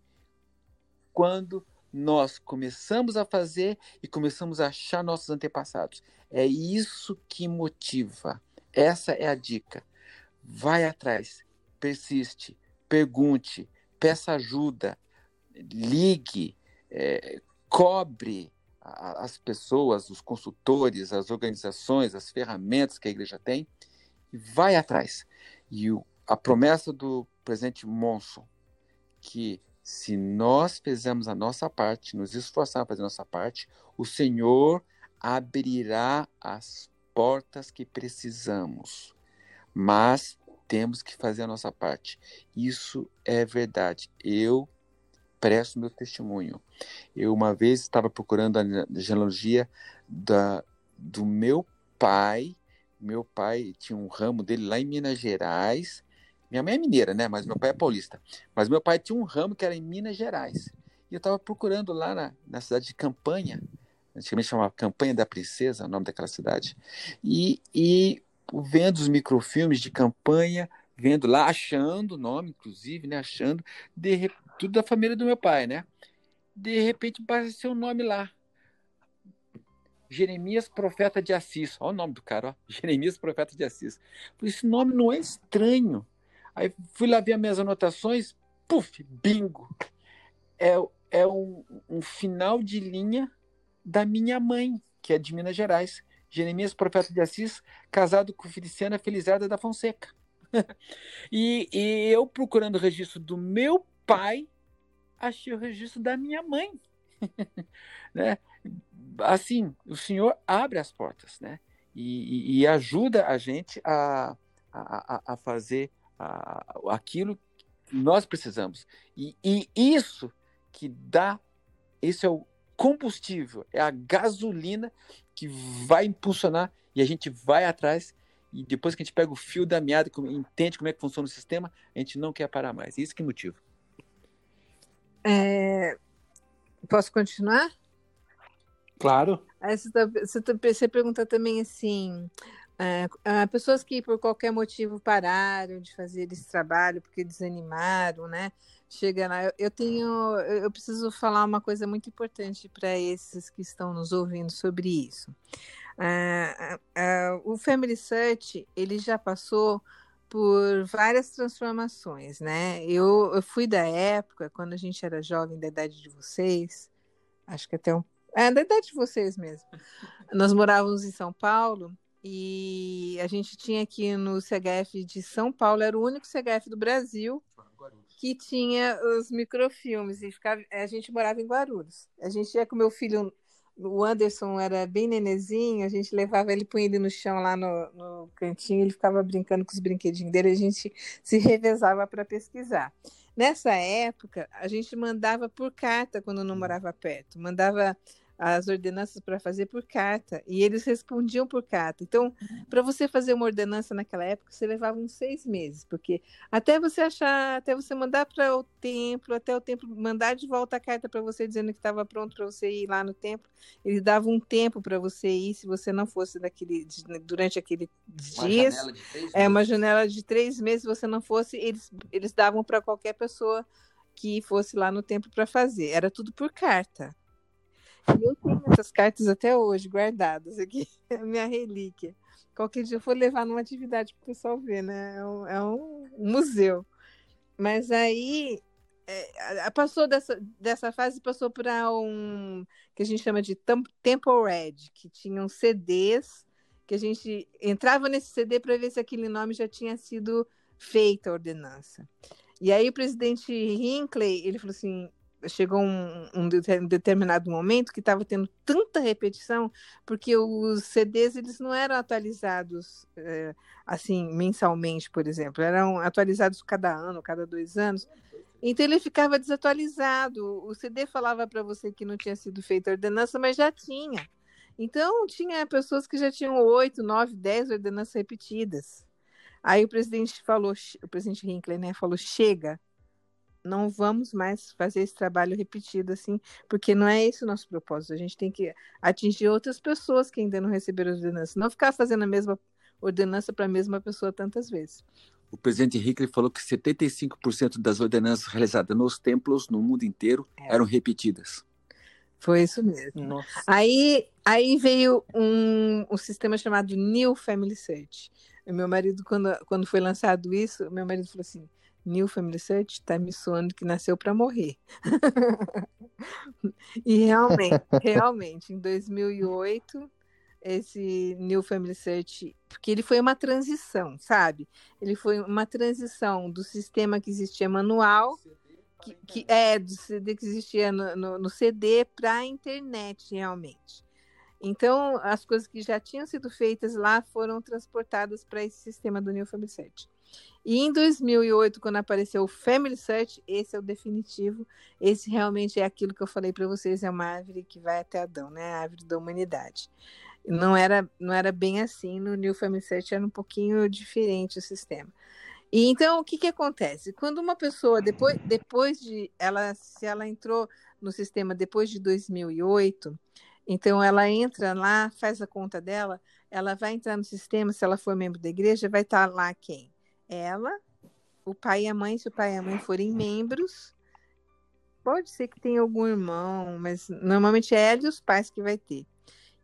quando nós começamos a fazer e começamos a achar nossos antepassados. É isso que motiva. Essa é a dica. Vai atrás, persiste, pergunte, peça ajuda, ligue, é, cobre, as pessoas, os consultores, as organizações, as ferramentas que a igreja tem e vai atrás. E o, a promessa do presidente Monson, que se nós fizermos a nossa parte, nos esforçarmos a fazer a nossa parte, o Senhor abrirá as portas que precisamos. Mas temos que fazer a nossa parte. Isso é verdade. Eu presto meu testemunho. Eu uma vez estava procurando a genealogia da, do meu pai. Meu pai tinha um ramo dele lá em Minas Gerais. Minha mãe é mineira, né? Mas meu pai é paulista. Mas meu pai tinha um ramo que era em Minas Gerais. E eu estava procurando lá na, na cidade de Campanha. Antigamente chamava Campanha da Princesa, o nome daquela cidade. E, e vendo os microfilmes de campanha, vendo lá, achando o nome, inclusive, né? Achando, de, tudo da família do meu pai, né? De repente apareceu um nome lá. Jeremias Profeta de Assis. Olha o nome do cara, ó. (laughs) Jeremias Profeta de Assis. Esse nome não é estranho. Aí fui lá ver as minhas anotações, puf, bingo. É, é um, um final de linha da minha mãe, que é de Minas Gerais. Jeremias Profeta de Assis, casado com Feliciana Felizarda da Fonseca. (laughs) e, e eu procurando o registro do meu pai, achei o registro da minha mãe. (laughs) né? Assim, o Senhor abre as portas, né? E, e, e ajuda a gente a, a, a fazer a, aquilo que nós precisamos. E, e isso que dá, esse é o combustível, é a gasolina que vai impulsionar e a gente vai atrás e depois que a gente pega o fio da meada, entende como é que funciona o sistema, a gente não quer parar mais. Isso que é motivo. É... Posso continuar? Claro. Aí você, tá, você, tá, você pergunta também assim: é, pessoas que por qualquer motivo pararam de fazer esse trabalho porque desanimaram, né? Chega lá, eu, eu tenho, eu preciso falar uma coisa muito importante para esses que estão nos ouvindo sobre isso. Uh, uh, uh, o Family Search ele já passou por várias transformações, né? Eu, eu, fui da época quando a gente era jovem, da idade de vocês, acho que até um, é da idade de vocês mesmo. Nós morávamos em São Paulo e a gente tinha aqui no CHF de São Paulo, era o único CHF do Brasil que tinha os microfilmes e ficava, a gente morava em Guarulhos. A gente ia com meu filho o Anderson era bem nenezinho, a gente levava ele, punha ele no chão lá no, no cantinho, ele ficava brincando com os brinquedinhos dele, a gente se revezava para pesquisar. Nessa época, a gente mandava por carta quando não morava perto, mandava as ordenanças para fazer por carta e eles respondiam por carta. Então, para você fazer uma ordenança naquela época, você levava uns seis meses, porque até você achar, até você mandar para o templo, até o templo mandar de volta a carta para você dizendo que estava pronto para você ir lá no templo, eles davam um tempo para você ir, se você não fosse daquele durante aqueles dias, é uma janela de três meses, se você não fosse, eles eles davam para qualquer pessoa que fosse lá no templo para fazer. Era tudo por carta. Eu tenho essas cartas até hoje guardadas aqui, (laughs) minha relíquia. Qualquer dia eu vou levar numa atividade para o pessoal ver, né? É um, é um museu. Mas aí é, passou dessa, dessa fase passou para um que a gente chama de Temple Red, que tinham CDs que a gente entrava nesse CD para ver se aquele nome já tinha sido feita a ordenança. E aí o presidente Hinckley, ele falou assim, chegou um, um determinado momento que estava tendo tanta repetição, porque os CDs eles não eram atualizados é, assim mensalmente, por exemplo, eram atualizados cada ano, cada dois anos. Então ele ficava desatualizado. O CD falava para você que não tinha sido feita a ordenança, mas já tinha. Então tinha pessoas que já tinham oito, nove, dez ordenanças repetidas. Aí o presidente falou, o presidente Hinckley, né, falou: chega, não vamos mais fazer esse trabalho repetido assim, porque não é esse o nosso propósito. A gente tem que atingir outras pessoas que ainda não receberam a ordenança, não ficar fazendo a mesma ordenança para a mesma pessoa tantas vezes. O presidente Hickley falou que 75% das ordenanças realizadas nos templos no mundo inteiro é. eram repetidas. Foi isso mesmo. Aí, aí veio um, um sistema chamado New Family Search. Meu marido, quando, quando foi lançado isso, meu marido falou assim: New Family Search está me soando que nasceu para morrer. (laughs) e realmente, (laughs) realmente, em 2008, esse New Family Search, porque ele foi uma transição, sabe? Ele foi uma transição do sistema que existia manual, que, que é do CD que existia no, no, no CD para a internet, realmente. Então, as coisas que já tinham sido feitas lá foram transportadas para esse sistema do New Family Search. E em 2008, quando apareceu o Family Search, esse é o definitivo. Esse realmente é aquilo que eu falei para vocês, é uma árvore que vai até Adão, né? A árvore da humanidade. Não era, não era bem assim, no New Family Search era um pouquinho diferente o sistema. E então, o que, que acontece? Quando uma pessoa, depois, depois de, ela, se ela entrou no sistema depois de 2008, então ela entra lá, faz a conta dela, ela vai entrar no sistema, se ela for membro da igreja, vai estar lá quem? Ela, o pai e a mãe, se o pai e a mãe forem membros. Pode ser que tenha algum irmão, mas normalmente é ela e os pais que vai ter.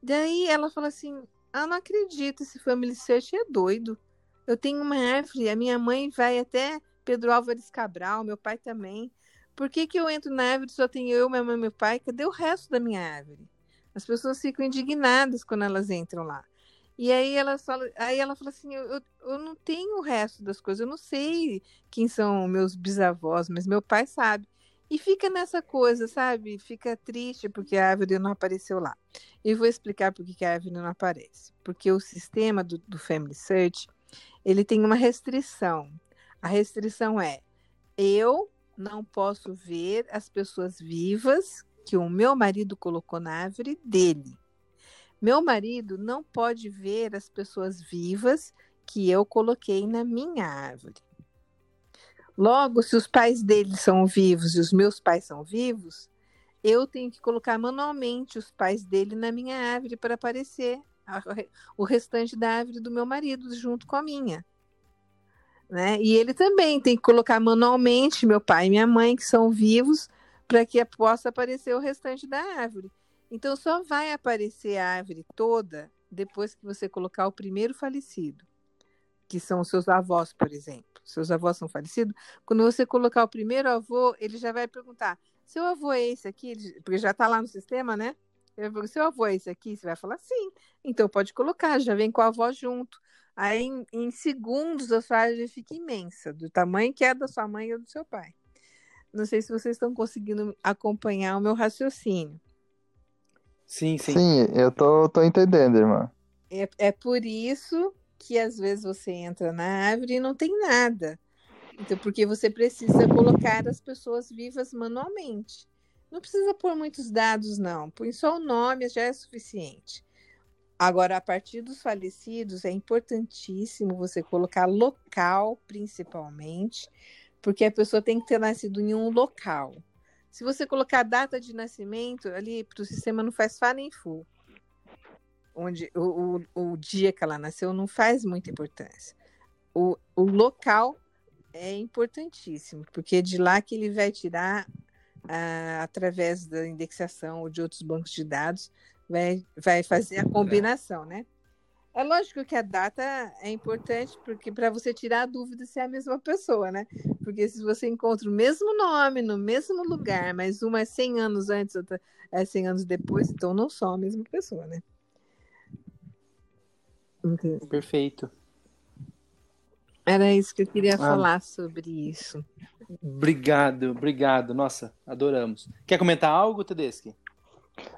Daí ela fala assim: Ah, não acredito, esse Family Search é doido. Eu tenho uma árvore, a minha mãe vai até Pedro Álvares Cabral, meu pai também. Por que, que eu entro na árvore só tenho eu, minha mãe e meu pai? Cadê o resto da minha árvore? As pessoas ficam indignadas quando elas entram lá. E aí ela fala, aí ela fala assim, eu, eu, eu não tenho o resto das coisas, eu não sei quem são meus bisavós, mas meu pai sabe. E fica nessa coisa, sabe? Fica triste porque a árvore não apareceu lá. E vou explicar por que a árvore não aparece. Porque o sistema do, do Family Search, ele tem uma restrição. A restrição é, eu não posso ver as pessoas vivas que o meu marido colocou na árvore dele. Meu marido não pode ver as pessoas vivas que eu coloquei na minha árvore. Logo, se os pais dele são vivos e os meus pais são vivos, eu tenho que colocar manualmente os pais dele na minha árvore para aparecer o restante da árvore do meu marido junto com a minha. Né? E ele também tem que colocar manualmente meu pai e minha mãe, que são vivos, para que possa aparecer o restante da árvore. Então, só vai aparecer a árvore toda depois que você colocar o primeiro falecido, que são os seus avós, por exemplo seus avós são falecidos, quando você colocar o primeiro avô, ele já vai perguntar: seu avô é esse aqui? Porque já está lá no sistema, né? Ele seu avô é esse aqui? Você vai falar sim. Então pode colocar, já vem com a avó junto. Aí em, em segundos a sua árvore fica imensa, do tamanho que é da sua mãe ou do seu pai. Não sei se vocês estão conseguindo acompanhar o meu raciocínio. Sim, sim. Sim, eu tô, tô entendendo, irmã. É, é por isso que às vezes você entra na árvore e não tem nada. Então, porque você precisa colocar as pessoas vivas manualmente. Não precisa pôr muitos dados, não. Põe só o nome, já é suficiente. Agora, a partir dos falecidos, é importantíssimo você colocar local, principalmente, porque a pessoa tem que ter nascido em um local. Se você colocar data de nascimento, ali para o sistema não faz fá nem fu onde o, o, o, dia que ela nasceu não faz muita importância. O, o local é importantíssimo, porque é de lá que ele vai tirar, através da indexação ou de outros bancos de dados, vai, vai fazer a combinação, né? É lógico que a data é importante porque para você tirar a dúvida se é a mesma pessoa, né? Porque se você encontra o mesmo nome no mesmo lugar, mas uma é 100 anos antes, outra é 100 anos depois, então não são a mesma pessoa, né? Entendi. Perfeito. Era isso que eu queria ah. falar sobre isso. Obrigado, obrigado. Nossa, adoramos. Quer comentar algo, Tedeschi?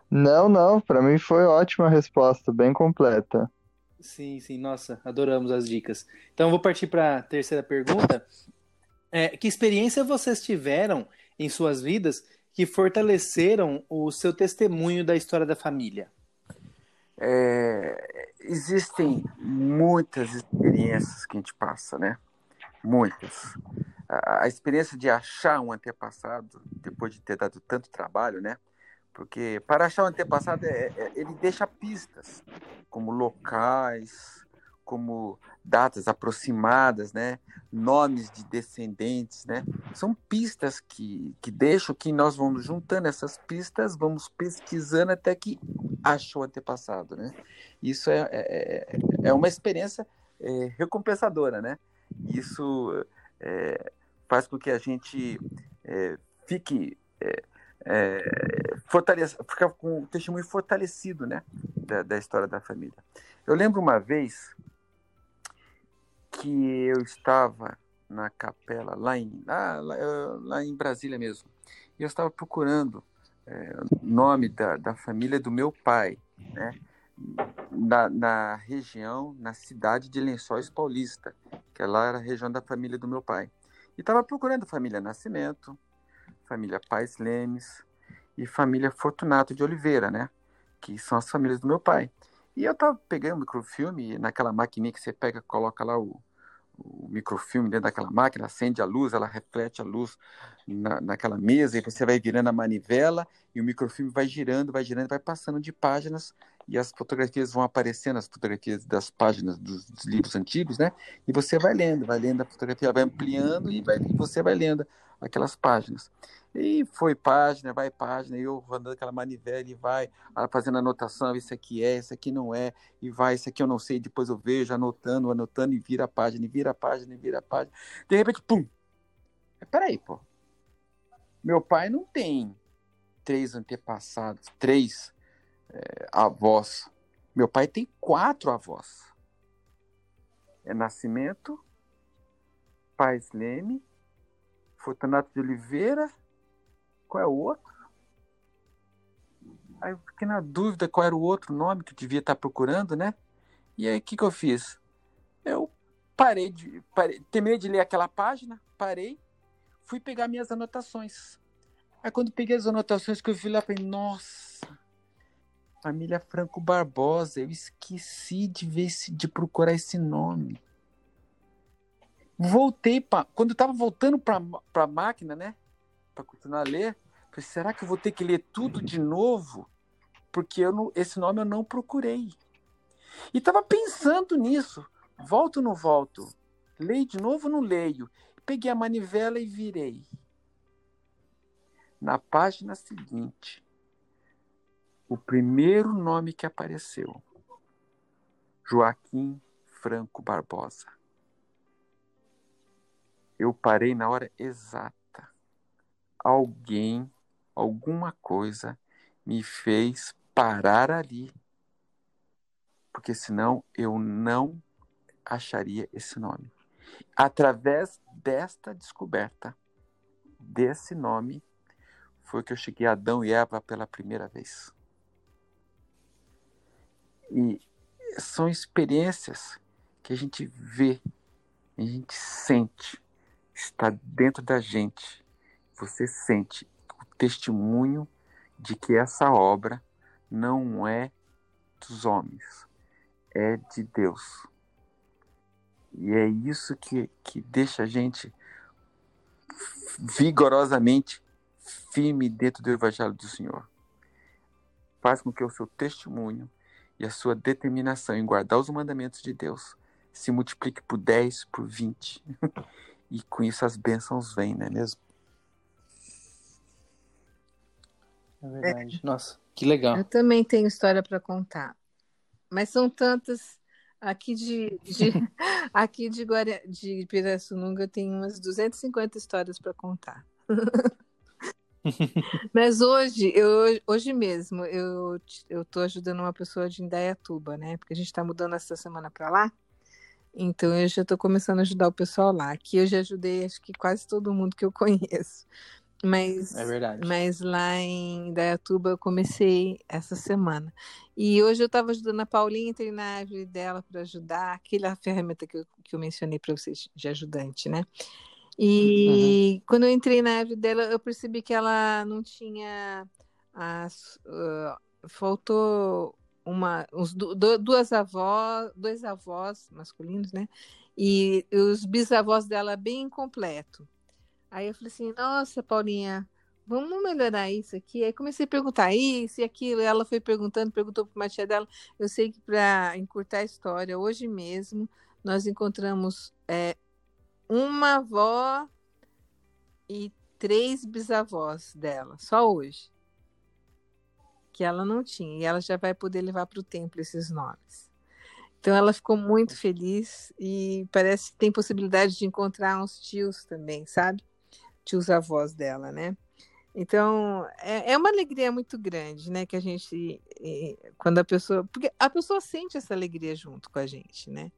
Não, não. Para mim foi ótima a resposta, bem completa. Sim, sim. Nossa, adoramos as dicas. Então, vou partir para a terceira pergunta. É, que experiência vocês tiveram em suas vidas que fortaleceram o seu testemunho da história da família? É, existem muitas experiências que a gente passa, né? Muitas. A, a, experiência de achar um antepassado, depois de ter dado tanto trabalho, né? Porque para achar um antepassado, é, é, ele deixa pistas, como locais, como datas aproximadas, né? nomes de descendentes, né? São pistas que, que deixam que nós vamos juntando essas pistas, vamos pesquisando até que achou o antepassado, né? Isso é, é, é, é uma experiência é, recompensadora, né? Isso é, faz com que a gente é, fique é, fortalece, com o testemunho fortalecido, né? Da, da história da família. Eu lembro uma vez que eu estava na capela lá em, lá, lá, lá em Brasília mesmo. E eu estava procurando é, nome da, da família do meu pai, né? Na, na, região, na cidade de Lençóis Paulista, que lá era a região da família do meu pai. E estava procurando família Nascimento, família Pais Lemes e família Fortunato de Oliveira, né? Que são as famílias do meu pai. E eu tava pegando o microfilme, naquela maquininha que você pega, coloca lá o, o microfilme dentro daquela máquina, acende a luz, ela reflete a luz na, naquela mesa, e você vai virando a manivela, e o microfilme vai girando, vai girando, vai passando de páginas, e as fotografias vão aparecendo, as fotografias das páginas dos, dos livros antigos, né? E você vai lendo, vai lendo a fotografia, vai ampliando, e, vai, e você vai lendo aquelas páginas. E foi página, vai página, eu rodando aquela manivela e vai fazendo anotação, isso aqui é, isso aqui não é, e vai, isso aqui eu não sei, depois eu vejo, anotando, anotando, e vira a página, e vira a página, e vira a página. De repente, pum! Peraí, pô. Meu pai não tem três antepassados, três é, avós Meu pai tem quatro avós. É Nascimento, Pais Leme, Fortunato de Oliveira, qual é o outro? Aí eu fiquei na dúvida qual era o outro nome que eu devia estar procurando, né? E aí o que, que eu fiz? Eu parei de. Parei, terminei de ler aquela página, parei, fui pegar minhas anotações. Aí quando peguei as anotações que eu vi lá, falei, nossa, família Franco Barbosa, eu esqueci de ver esse, de procurar esse nome. Voltei para quando eu tava voltando para a máquina, né, para continuar a ler, falei, será que eu vou ter que ler tudo de novo? Porque eu não, esse nome eu não procurei. E tava pensando nisso. Volto ou não volto? Leio de novo ou não leio? Peguei a manivela e virei. Na página seguinte, o primeiro nome que apareceu: Joaquim Franco Barbosa. Eu parei na hora exata. Alguém, alguma coisa me fez parar ali. Porque senão eu não acharia esse nome. Através desta descoberta, desse nome, foi que eu cheguei a Adão e Eva pela primeira vez. E são experiências que a gente vê, a gente sente, está dentro da gente. Você sente o testemunho de que essa obra não é dos homens, é de Deus. E é isso que, que deixa a gente vigorosamente firme dentro do Evangelho do Senhor. Faz com que o seu testemunho e a sua determinação em guardar os mandamentos de Deus se multiplique por 10, por 20. (laughs) e com isso as bênçãos vêm, não é mesmo? É verdade. É. Nossa, que legal. Eu também tenho história para contar. Mas são tantas Aqui de, de (laughs) aqui de, Guarani, de Pirassununga tem umas 250 histórias para contar. (laughs) Mas hoje, eu, hoje mesmo, eu estou ajudando uma pessoa de Indaiatuba, né? Porque a gente está mudando essa semana para lá. Então eu já estou começando a ajudar o pessoal lá. Aqui eu já ajudei acho que quase todo mundo que eu (laughs) conheço. Mas, é verdade. Mas lá em Dayatuba eu comecei essa semana. E hoje eu estava ajudando a Paulinha, entrei na árvore dela para ajudar, aquela ferramenta que eu, que eu mencionei para vocês de ajudante, né? E uhum. quando eu entrei na árvore dela, eu percebi que ela não tinha. As, uh, faltou uma, uns, duas avós, dois avós masculinos, né? E os bisavós dela bem incompleto. Aí eu falei assim, nossa, Paulinha, vamos melhorar isso aqui. Aí comecei a perguntar isso e aquilo. Ela foi perguntando, perguntou para uma tia dela. Eu sei que para encurtar a história, hoje mesmo nós encontramos é, uma avó e três bisavós dela, só hoje. Que ela não tinha. E ela já vai poder levar para o templo esses nomes. Então ela ficou muito feliz e parece que tem possibilidade de encontrar uns tios também, sabe? tios avós dela, né? Então, é, é uma alegria muito grande, né? Que a gente, quando a pessoa. Porque a pessoa sente essa alegria junto com a gente, né?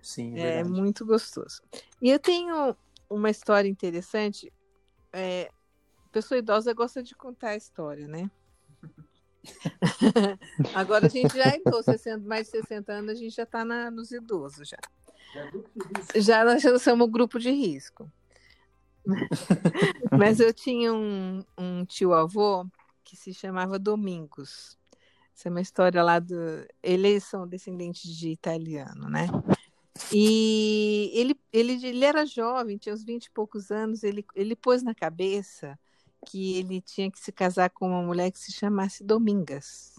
Sim, é, é muito gostoso. E eu tenho uma história interessante. É, pessoa idosa gosta de contar a história, né? (laughs) Agora a gente já é idoso, 60, mais de 60 anos, a gente já está nos idosos já. Já nós somos grupo de risco. (laughs) Mas eu tinha um, um tio-avô que se chamava Domingos. Essa é uma história lá do. Eles são descendentes de italiano, né? E ele, ele, ele era jovem, tinha uns 20 e poucos anos. Ele, ele pôs na cabeça que ele tinha que se casar com uma mulher que se chamasse Domingas.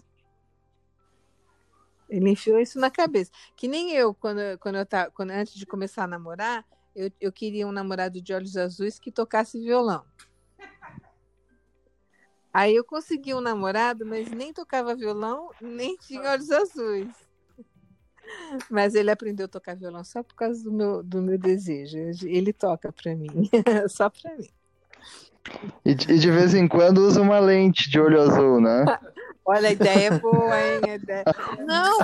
Ele enfiou isso na cabeça. Que nem eu, quando, quando eu tava, quando, antes de começar a namorar, eu, eu queria um namorado de olhos azuis que tocasse violão. Aí eu consegui um namorado, mas nem tocava violão, nem tinha olhos azuis. Mas ele aprendeu a tocar violão só por causa do meu, do meu desejo. Ele toca para mim, (laughs) só para mim. E de, vez em quando usa uma lente de olho azul, né? (laughs) Olha, a ideia é boa, hein? Ideia... Não,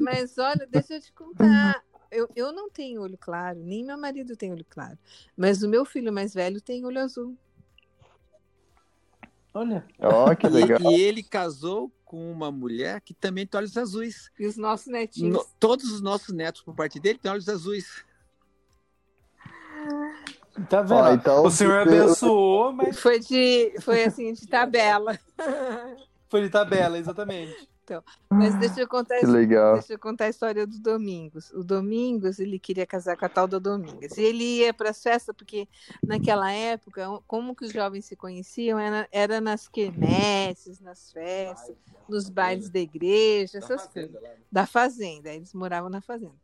mas olha, deixa eu te contar. Eu, eu não tenho olho claro, nem meu marido tem olho claro. Mas o meu filho mais velho tem olho azul. Olha. Ó, que legal. E, e, ele casou com uma mulher que também tem olhos azuis. E os nossos netinhos. No, todos os nossos netos, por parte dele, têm olhos azuis. Tá vendo? Ó, então, o senhor abençoou, mas. Foi de. Foi assim, de tabela. Foi de tabela, exatamente. Então, mas deixa eu contar, que legal. deixa eu contar a história do Domingos. O Domingos, ele queria casar com a tal da Domingas. E ele ia para as festas, porque naquela época, como que os jovens se conheciam? Era, era nas quermesses, nas festas, nos bailes da igreja, essas coisas. Da fazenda, eles moravam na fazenda.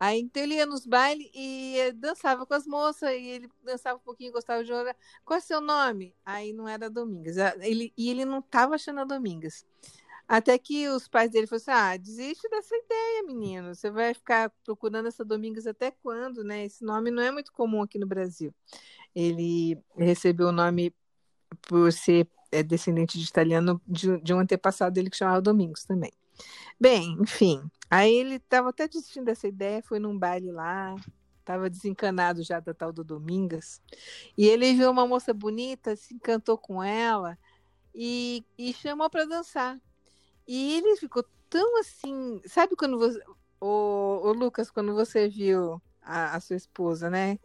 Aí então ele ia nos bailes e dançava com as moças, e ele dançava um pouquinho, gostava de jogar. Qual é seu nome? Aí não era Domingas. Ele, e ele não estava achando a Domingas. Até que os pais dele falaram assim: ah, desiste dessa ideia, menino. Você vai ficar procurando essa Domingas até quando, né? Esse nome não é muito comum aqui no Brasil. Ele recebeu o nome por ser é, descendente de italiano de, de um antepassado dele que chamava Domingos também. Bem, enfim, Aí ele estava até desistindo dessa ideia, foi num baile lá, estava desencanado já da tal do Domingas. E ele viu uma moça bonita, se encantou com ela e, e chamou para dançar. E ele ficou tão assim, sabe quando você, o, Lucas, quando você viu a, a sua esposa, né?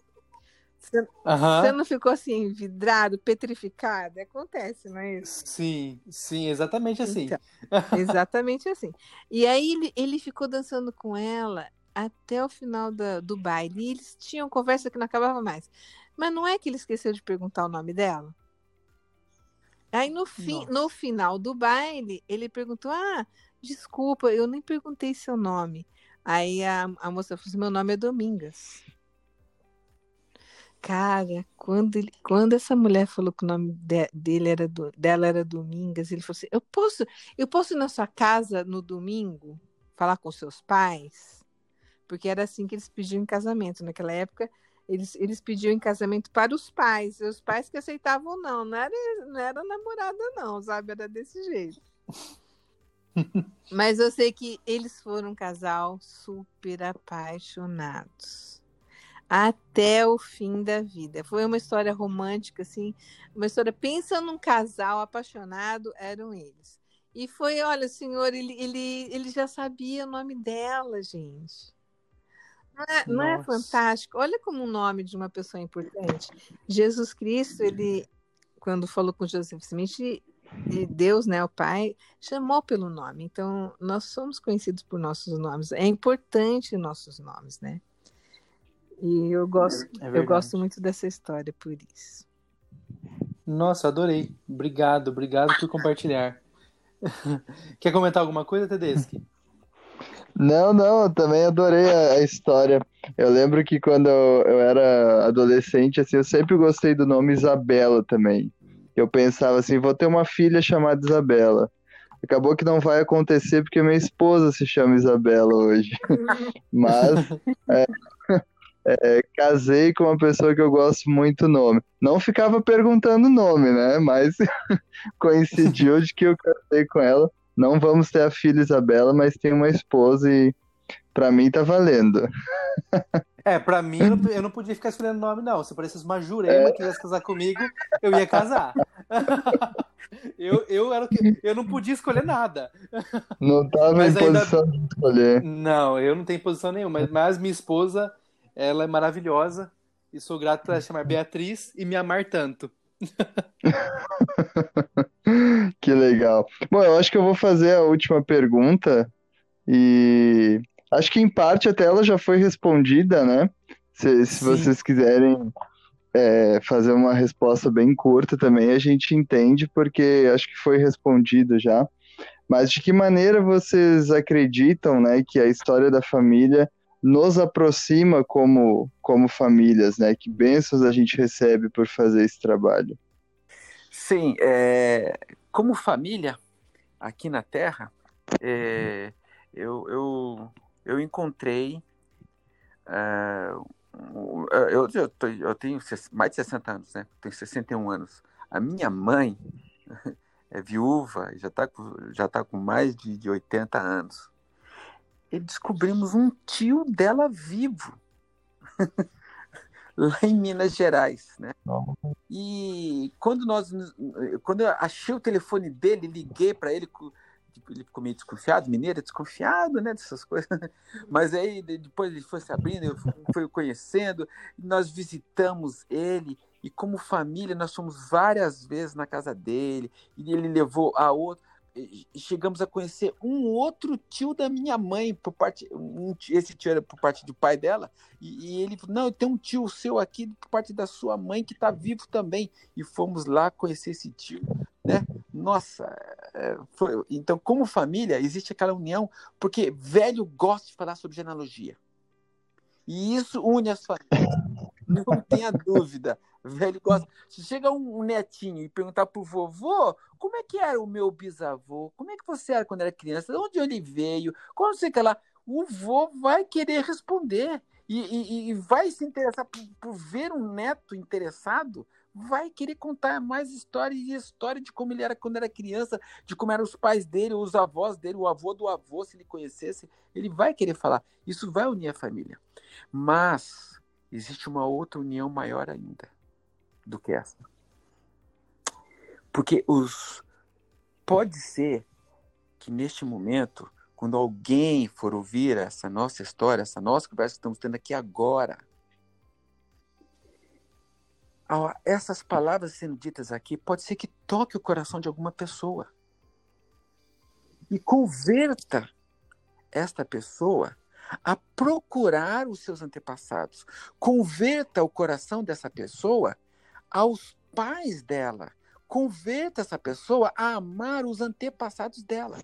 Você, uhum. você, não ficou assim, vidrado, petrificado? Acontece, não é isso? Sim, sim, exatamente assim. Então, (laughs) exatamente assim. E aí ele, ele ficou dançando com ela até o final da, do baile. E eles tinham conversa que não acabava mais. Mas não é que ele esqueceu de perguntar o nome dela? Aí no, fim, no final do baile, ele perguntou: Ah, desculpa, eu nem perguntei seu nome. Aí a, a moça falou assim: Meu nome é Domingas. Cara, quando, ele, quando essa mulher falou que o nome de, dele era do, dela era Domingas, ele falou assim: eu posso, eu posso ir na sua casa no domingo falar com seus pais? Porque era assim que eles pediam em casamento. Naquela época, eles, eles pediam em casamento para os pais, e os pais que aceitavam não, não era, não era namorada, não, sabe? Era desse jeito. (laughs) Mas eu sei que eles foram um casal super apaixonados até o fim da vida. Foi uma história romântica, assim, uma história. Pensa num casal apaixonado, eram eles. E foi, olha, o senhor, ele, ele, ele já sabia o nome dela, gente. Não é, não é, fantástico? Olha como o nome de uma pessoa é importante. Jesus Cristo, ele, quando falou com Joseph Smith, Deus, né, o Pai, chamou pelo nome. Então, nós somos conhecidos por nossos nomes. É importante nossos nomes, né? E eu gosto, é eu gosto muito dessa história por isso. Nossa, adorei. Obrigado, obrigado por compartilhar. (laughs) Quer comentar alguma coisa, Tedeschi? Não, não, eu também adorei a, a, história. Eu lembro que quando eu, eu, era adolescente, assim, eu sempre gostei do nome Isabela também. Eu pensava assim, vou ter uma filha chamada Isabela. Acabou que não vai acontecer porque minha esposa se chama Isabela hoje. (laughs) Mas é, é, casei com uma pessoa que eu gosto muito do nome. Não ficava perguntando o nome, né? Mas (laughs) coincidiu de que eu casei com ela. Não vamos ter a filha Isabela, mas tem uma esposa e pra mim tá valendo. (laughs) É, pra mim eu não, eu não podia ficar escolhendo nome, não. Se parecesse uma jurema é. que quisesse casar comigo, eu ia casar. (laughs) eu, eu, era, eu não podia escolher nada. Não tava mas em ainda... posição de escolher. Não, eu não tenho posição nenhuma. Mas, mas minha esposa ela é maravilhosa e sou grato por ela chamar Beatriz e me amar tanto. (laughs) que legal. Bom, eu acho que eu vou fazer a última pergunta e acho que em parte até ela já foi respondida, né? Se, se vocês quiserem é, fazer uma resposta bem curta também, a gente entende, porque acho que foi respondido já. Mas de que maneira vocês acreditam, né, que a história da família nos aproxima como, como famílias, né? Que bênçãos a gente recebe por fazer esse trabalho. Sim, é, como família aqui na Terra, é, eu, eu, eu encontrei. É, eu, eu, tô, eu, tenho mais de 60 anos, né? Tenho 61 anos. A minha mãe, (laughs) é viúva, já está já tá com mais de, de 80 anos. E descobrimos um tio dela vivo. (laughs) lá em Minas Gerais, né? E quando nós, quando eu achei o telefone dele, liguei para ele, tipo, ele ficou meio desconfiado, mineiro, desconfiado, né, dessas coisas. (laughs) Mas aí depois ele foi se abrindo, eu fui conhecendo, nós visitamos ele e como família nós fomos várias vezes na casa dele e ele levou a outro chegamos a conhecer um outro tio da minha mãe, por parte, um, esse tio era por parte do pai dela, e, e ele falou, não, tem um tio seu aqui por parte da sua mãe que está vivo também, e fomos lá conhecer esse tio, né? Nossa, é, foi, então como família existe aquela união, porque velho gosta de falar sobre genealogia, e isso une as famílias, não tenha dúvida, velho gosta. Se chega um netinho e perguntar pro vovô como é que era o meu bisavô, como é que você era quando era criança, de onde ele veio, como sei que lá, o vô vai querer responder e, e, e vai se interessar por, por, ver um neto interessado, vai querer contar mais história e história de como ele era quando era criança, de como eram os pais dele, os avós dele, o avô do avô, se ele conhecesse, ele vai querer falar. Isso vai unir a família. Mas existe uma outra união maior ainda do que essa. Porque os pode ser que neste momento, quando alguém for ouvir essa nossa história, essa nossa conversa que estamos tendo aqui agora, essas palavras sendo ditas aqui, pode ser que toque o coração de alguma pessoa. E converta esta pessoa a procurar os seus antepassados. Converta o coração dessa pessoa aos pais dela. Converta essa pessoa a amar os antepassados dela.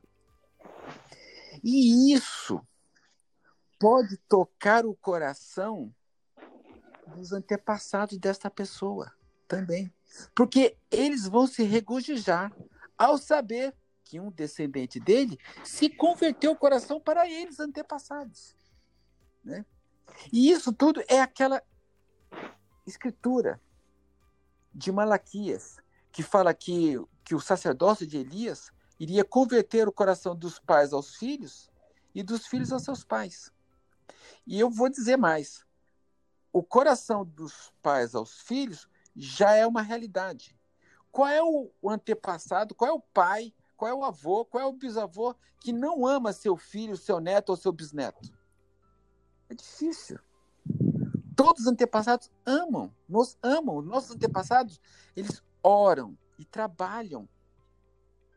E isso pode tocar o coração dos antepassados desta pessoa também. Porque eles vão se regozijar ao saber que um descendente dele se converteu o coração para eles antepassados. Né? E isso tudo é aquela escritura de Malaquias, que fala que, que o sacerdócio de Elias iria converter o coração dos pais aos filhos e dos filhos aos seus pais. E eu vou dizer mais: o coração dos pais aos filhos já é uma realidade. Qual é o, antepassado, qual é o pai, qual é o avô, qual é o bisavô que não ama seu filho, seu neto ou seu bisneto? É difícil. Todos os antepassados amam, nos amam. Nossos antepassados, eles oram e trabalham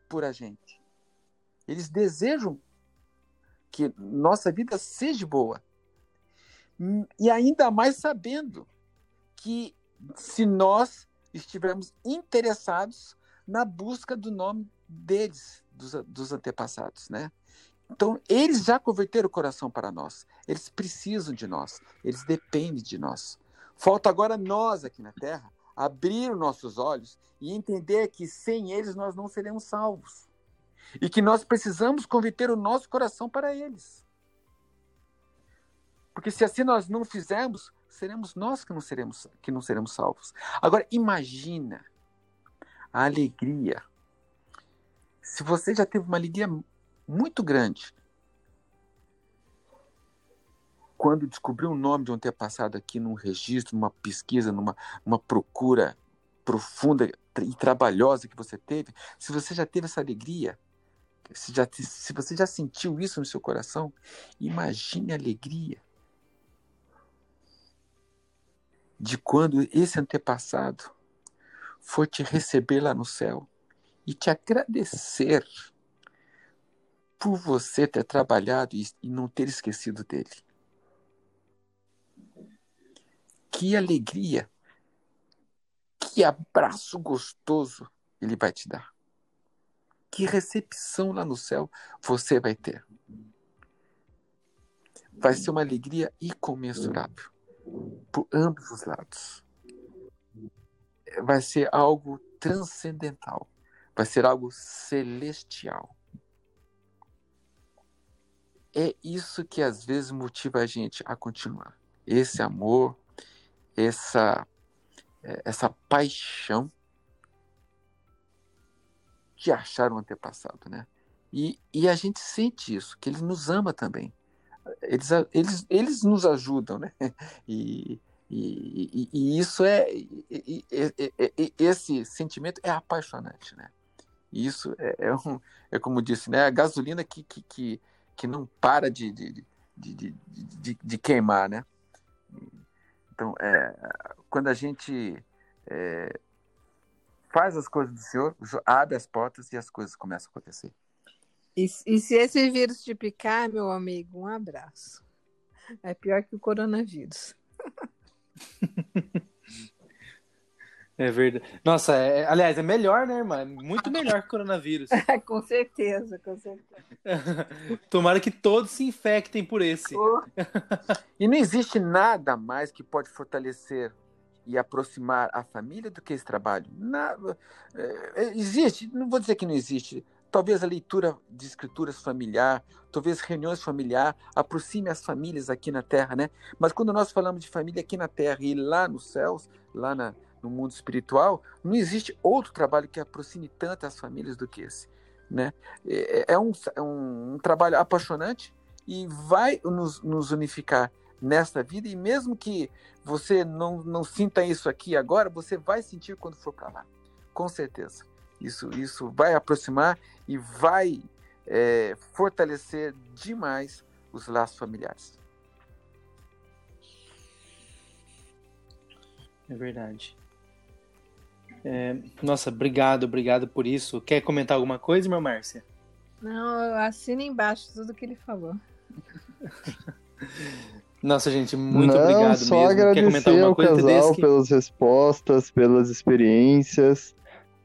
por a gente. Eles desejam que nossa vida seja boa. E ainda mais sabendo que se nós estivermos interessados na busca do nome deles, dos, dos antepassados, né? Então, eles já converteram o coração para nós. Eles precisam de nós. Eles dependem de nós. Falta agora nós aqui na Terra abrir os nossos olhos e entender que sem eles nós não seremos salvos. E que nós precisamos converter o nosso coração para eles. Porque se assim nós não fizermos, seremos nós que não seremos, que não seremos salvos. Agora, imagina a alegria. Se você já teve uma alegria muito grande. Quando descobriu o nome de um antepassado aqui num registro, numa pesquisa, numa uma procura profunda e trabalhosa que você teve, se você já teve essa alegria, se, já, se você já sentiu isso no seu coração, imagine a alegria de quando esse antepassado for te receber lá no céu e te agradecer por você ter trabalhado e, não ter esquecido dele. Que alegria, que abraço gostoso ele vai te dar. Que recepção lá no céu você vai ter. Vai ser uma alegria incomensurável por ambos os lados. Vai ser algo transcendental. Vai ser algo celestial. É isso que às vezes motiva a gente a continuar. Esse amor, essa, é, essa paixão de achar um antepassado, né? E, e a gente sente isso, que ele nos ama também. Eles, eles, eles nos ajudam, né? (laughs) E, e, e, isso é, e, esse sentimento é apaixonante, né? E isso é, é, um, é como disse, né? A gasolina que, que, que, que não para de, de, de, de, de queimar, né? Então, é, quando a gente é, faz as coisas do Senhor, abre as portas e as coisas começam a acontecer. E, e se esse vírus te picar, meu amigo, um abraço. É pior que o coronavírus. (laughs) É verdade. Nossa, é, aliás, é melhor, né, irmã? Muito melhor que o coronavírus. (laughs) com certeza, com certeza. (laughs) Tomara que todos se infectem por esse. Oh. (laughs) e não existe nada mais que pode fortalecer e aproximar a família do que esse trabalho. Nada, é, existe, não vou dizer que não existe. Talvez a leitura de escrituras familiar, talvez reuniões familiar aproxime as famílias aqui na Terra, né? Mas quando nós falamos de família aqui na Terra e lá nos céus, lá na, no mundo espiritual, não existe outro trabalho que aproxime tanto as famílias do que esse. Né? É, é, é um, é um, um trabalho apaixonante e vai nos, nos unificar nesta vida, e mesmo que você não, não sinta isso aqui agora, você vai sentir quando for para lá, com certeza. Isso, isso vai aproximar e vai é, fortalecer demais os laços familiares. É verdade. É, nossa, obrigado, obrigado por isso. Quer comentar alguma coisa, meu Márcia? Não, eu assino embaixo tudo que ele falou. (laughs) Nossa, gente, muito Não, obrigado só mesmo. agradecer ao casal pelas respostas, pelas experiências.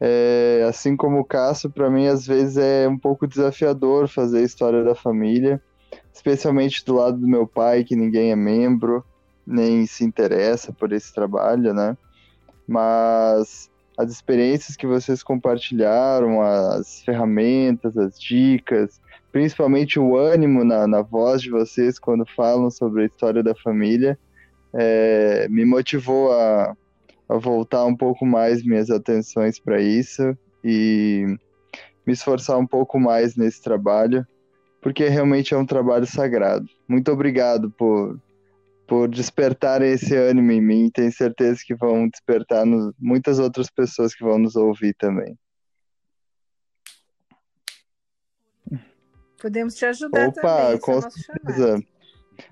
É, assim como o Cássio, para mim, às vezes é um pouco desafiador fazer a história da família, especialmente do lado do meu pai, que ninguém é membro, nem se interessa por esse trabalho, né? Mas as experiências que vocês compartilharam, as ferramentas, as dicas, principalmente o ânimo na, na voz de vocês quando falam sobre a história da família, é, me motivou a, a voltar um pouco mais minhas atenções para isso e me esforçar um pouco mais nesse trabalho, porque realmente é um trabalho sagrado. Muito obrigado por, por despertar esse ânimo em mim. Tenho certeza que vão despertar nos, muitas outras pessoas que vão nos ouvir também. Podemos te ajudar Opa, também. É com certeza.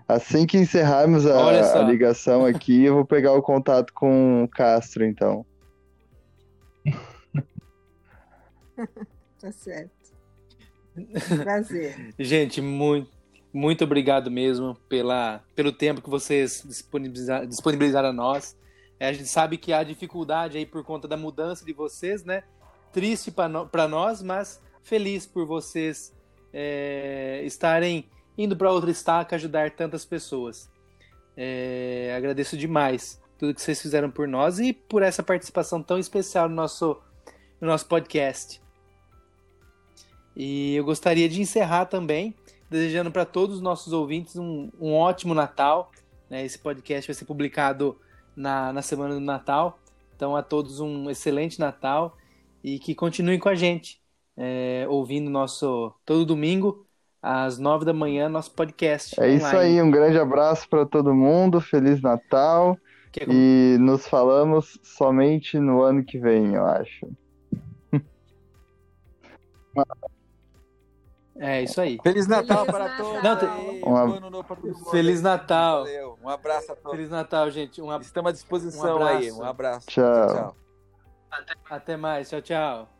Assim que encerrarmos a, a, ligação aqui, eu vou pegar o contato com o Castro, então. (laughs) tá certo. Prazer. Gente, muito, muito obrigado mesmo pela, pelo tempo que vocês disponibilizaram, disponibilizaram a nós. É, a gente sabe que há dificuldade aí por conta da mudança de vocês, né? Triste para nós, mas feliz por vocês é, estarem indo para outra estaca ajudar tantas pessoas. É, agradeço demais tudo que vocês fizeram por nós e por essa participação tão especial no nosso, no nosso podcast. E eu gostaria de encerrar também, desejando para todos os nossos ouvintes um, um ótimo Natal. Né? Esse podcast vai ser publicado na, na semana do Natal. Então, a todos um excelente Natal e que continuem com a gente é, ouvindo nosso todo domingo às nove da manhã nosso podcast. É online. isso aí, um grande abraço para todo mundo, feliz Natal que... e nos falamos somente no ano que vem, eu acho. (laughs) É isso aí. Feliz Natal Feliz para todos. Não, um Feliz Natal. Valeu. Um abraço a todos. Feliz Natal, gente. Um ab... Estamos à disposição um aí. Um abraço. Tchau. tchau. Até mais. Tchau, tchau.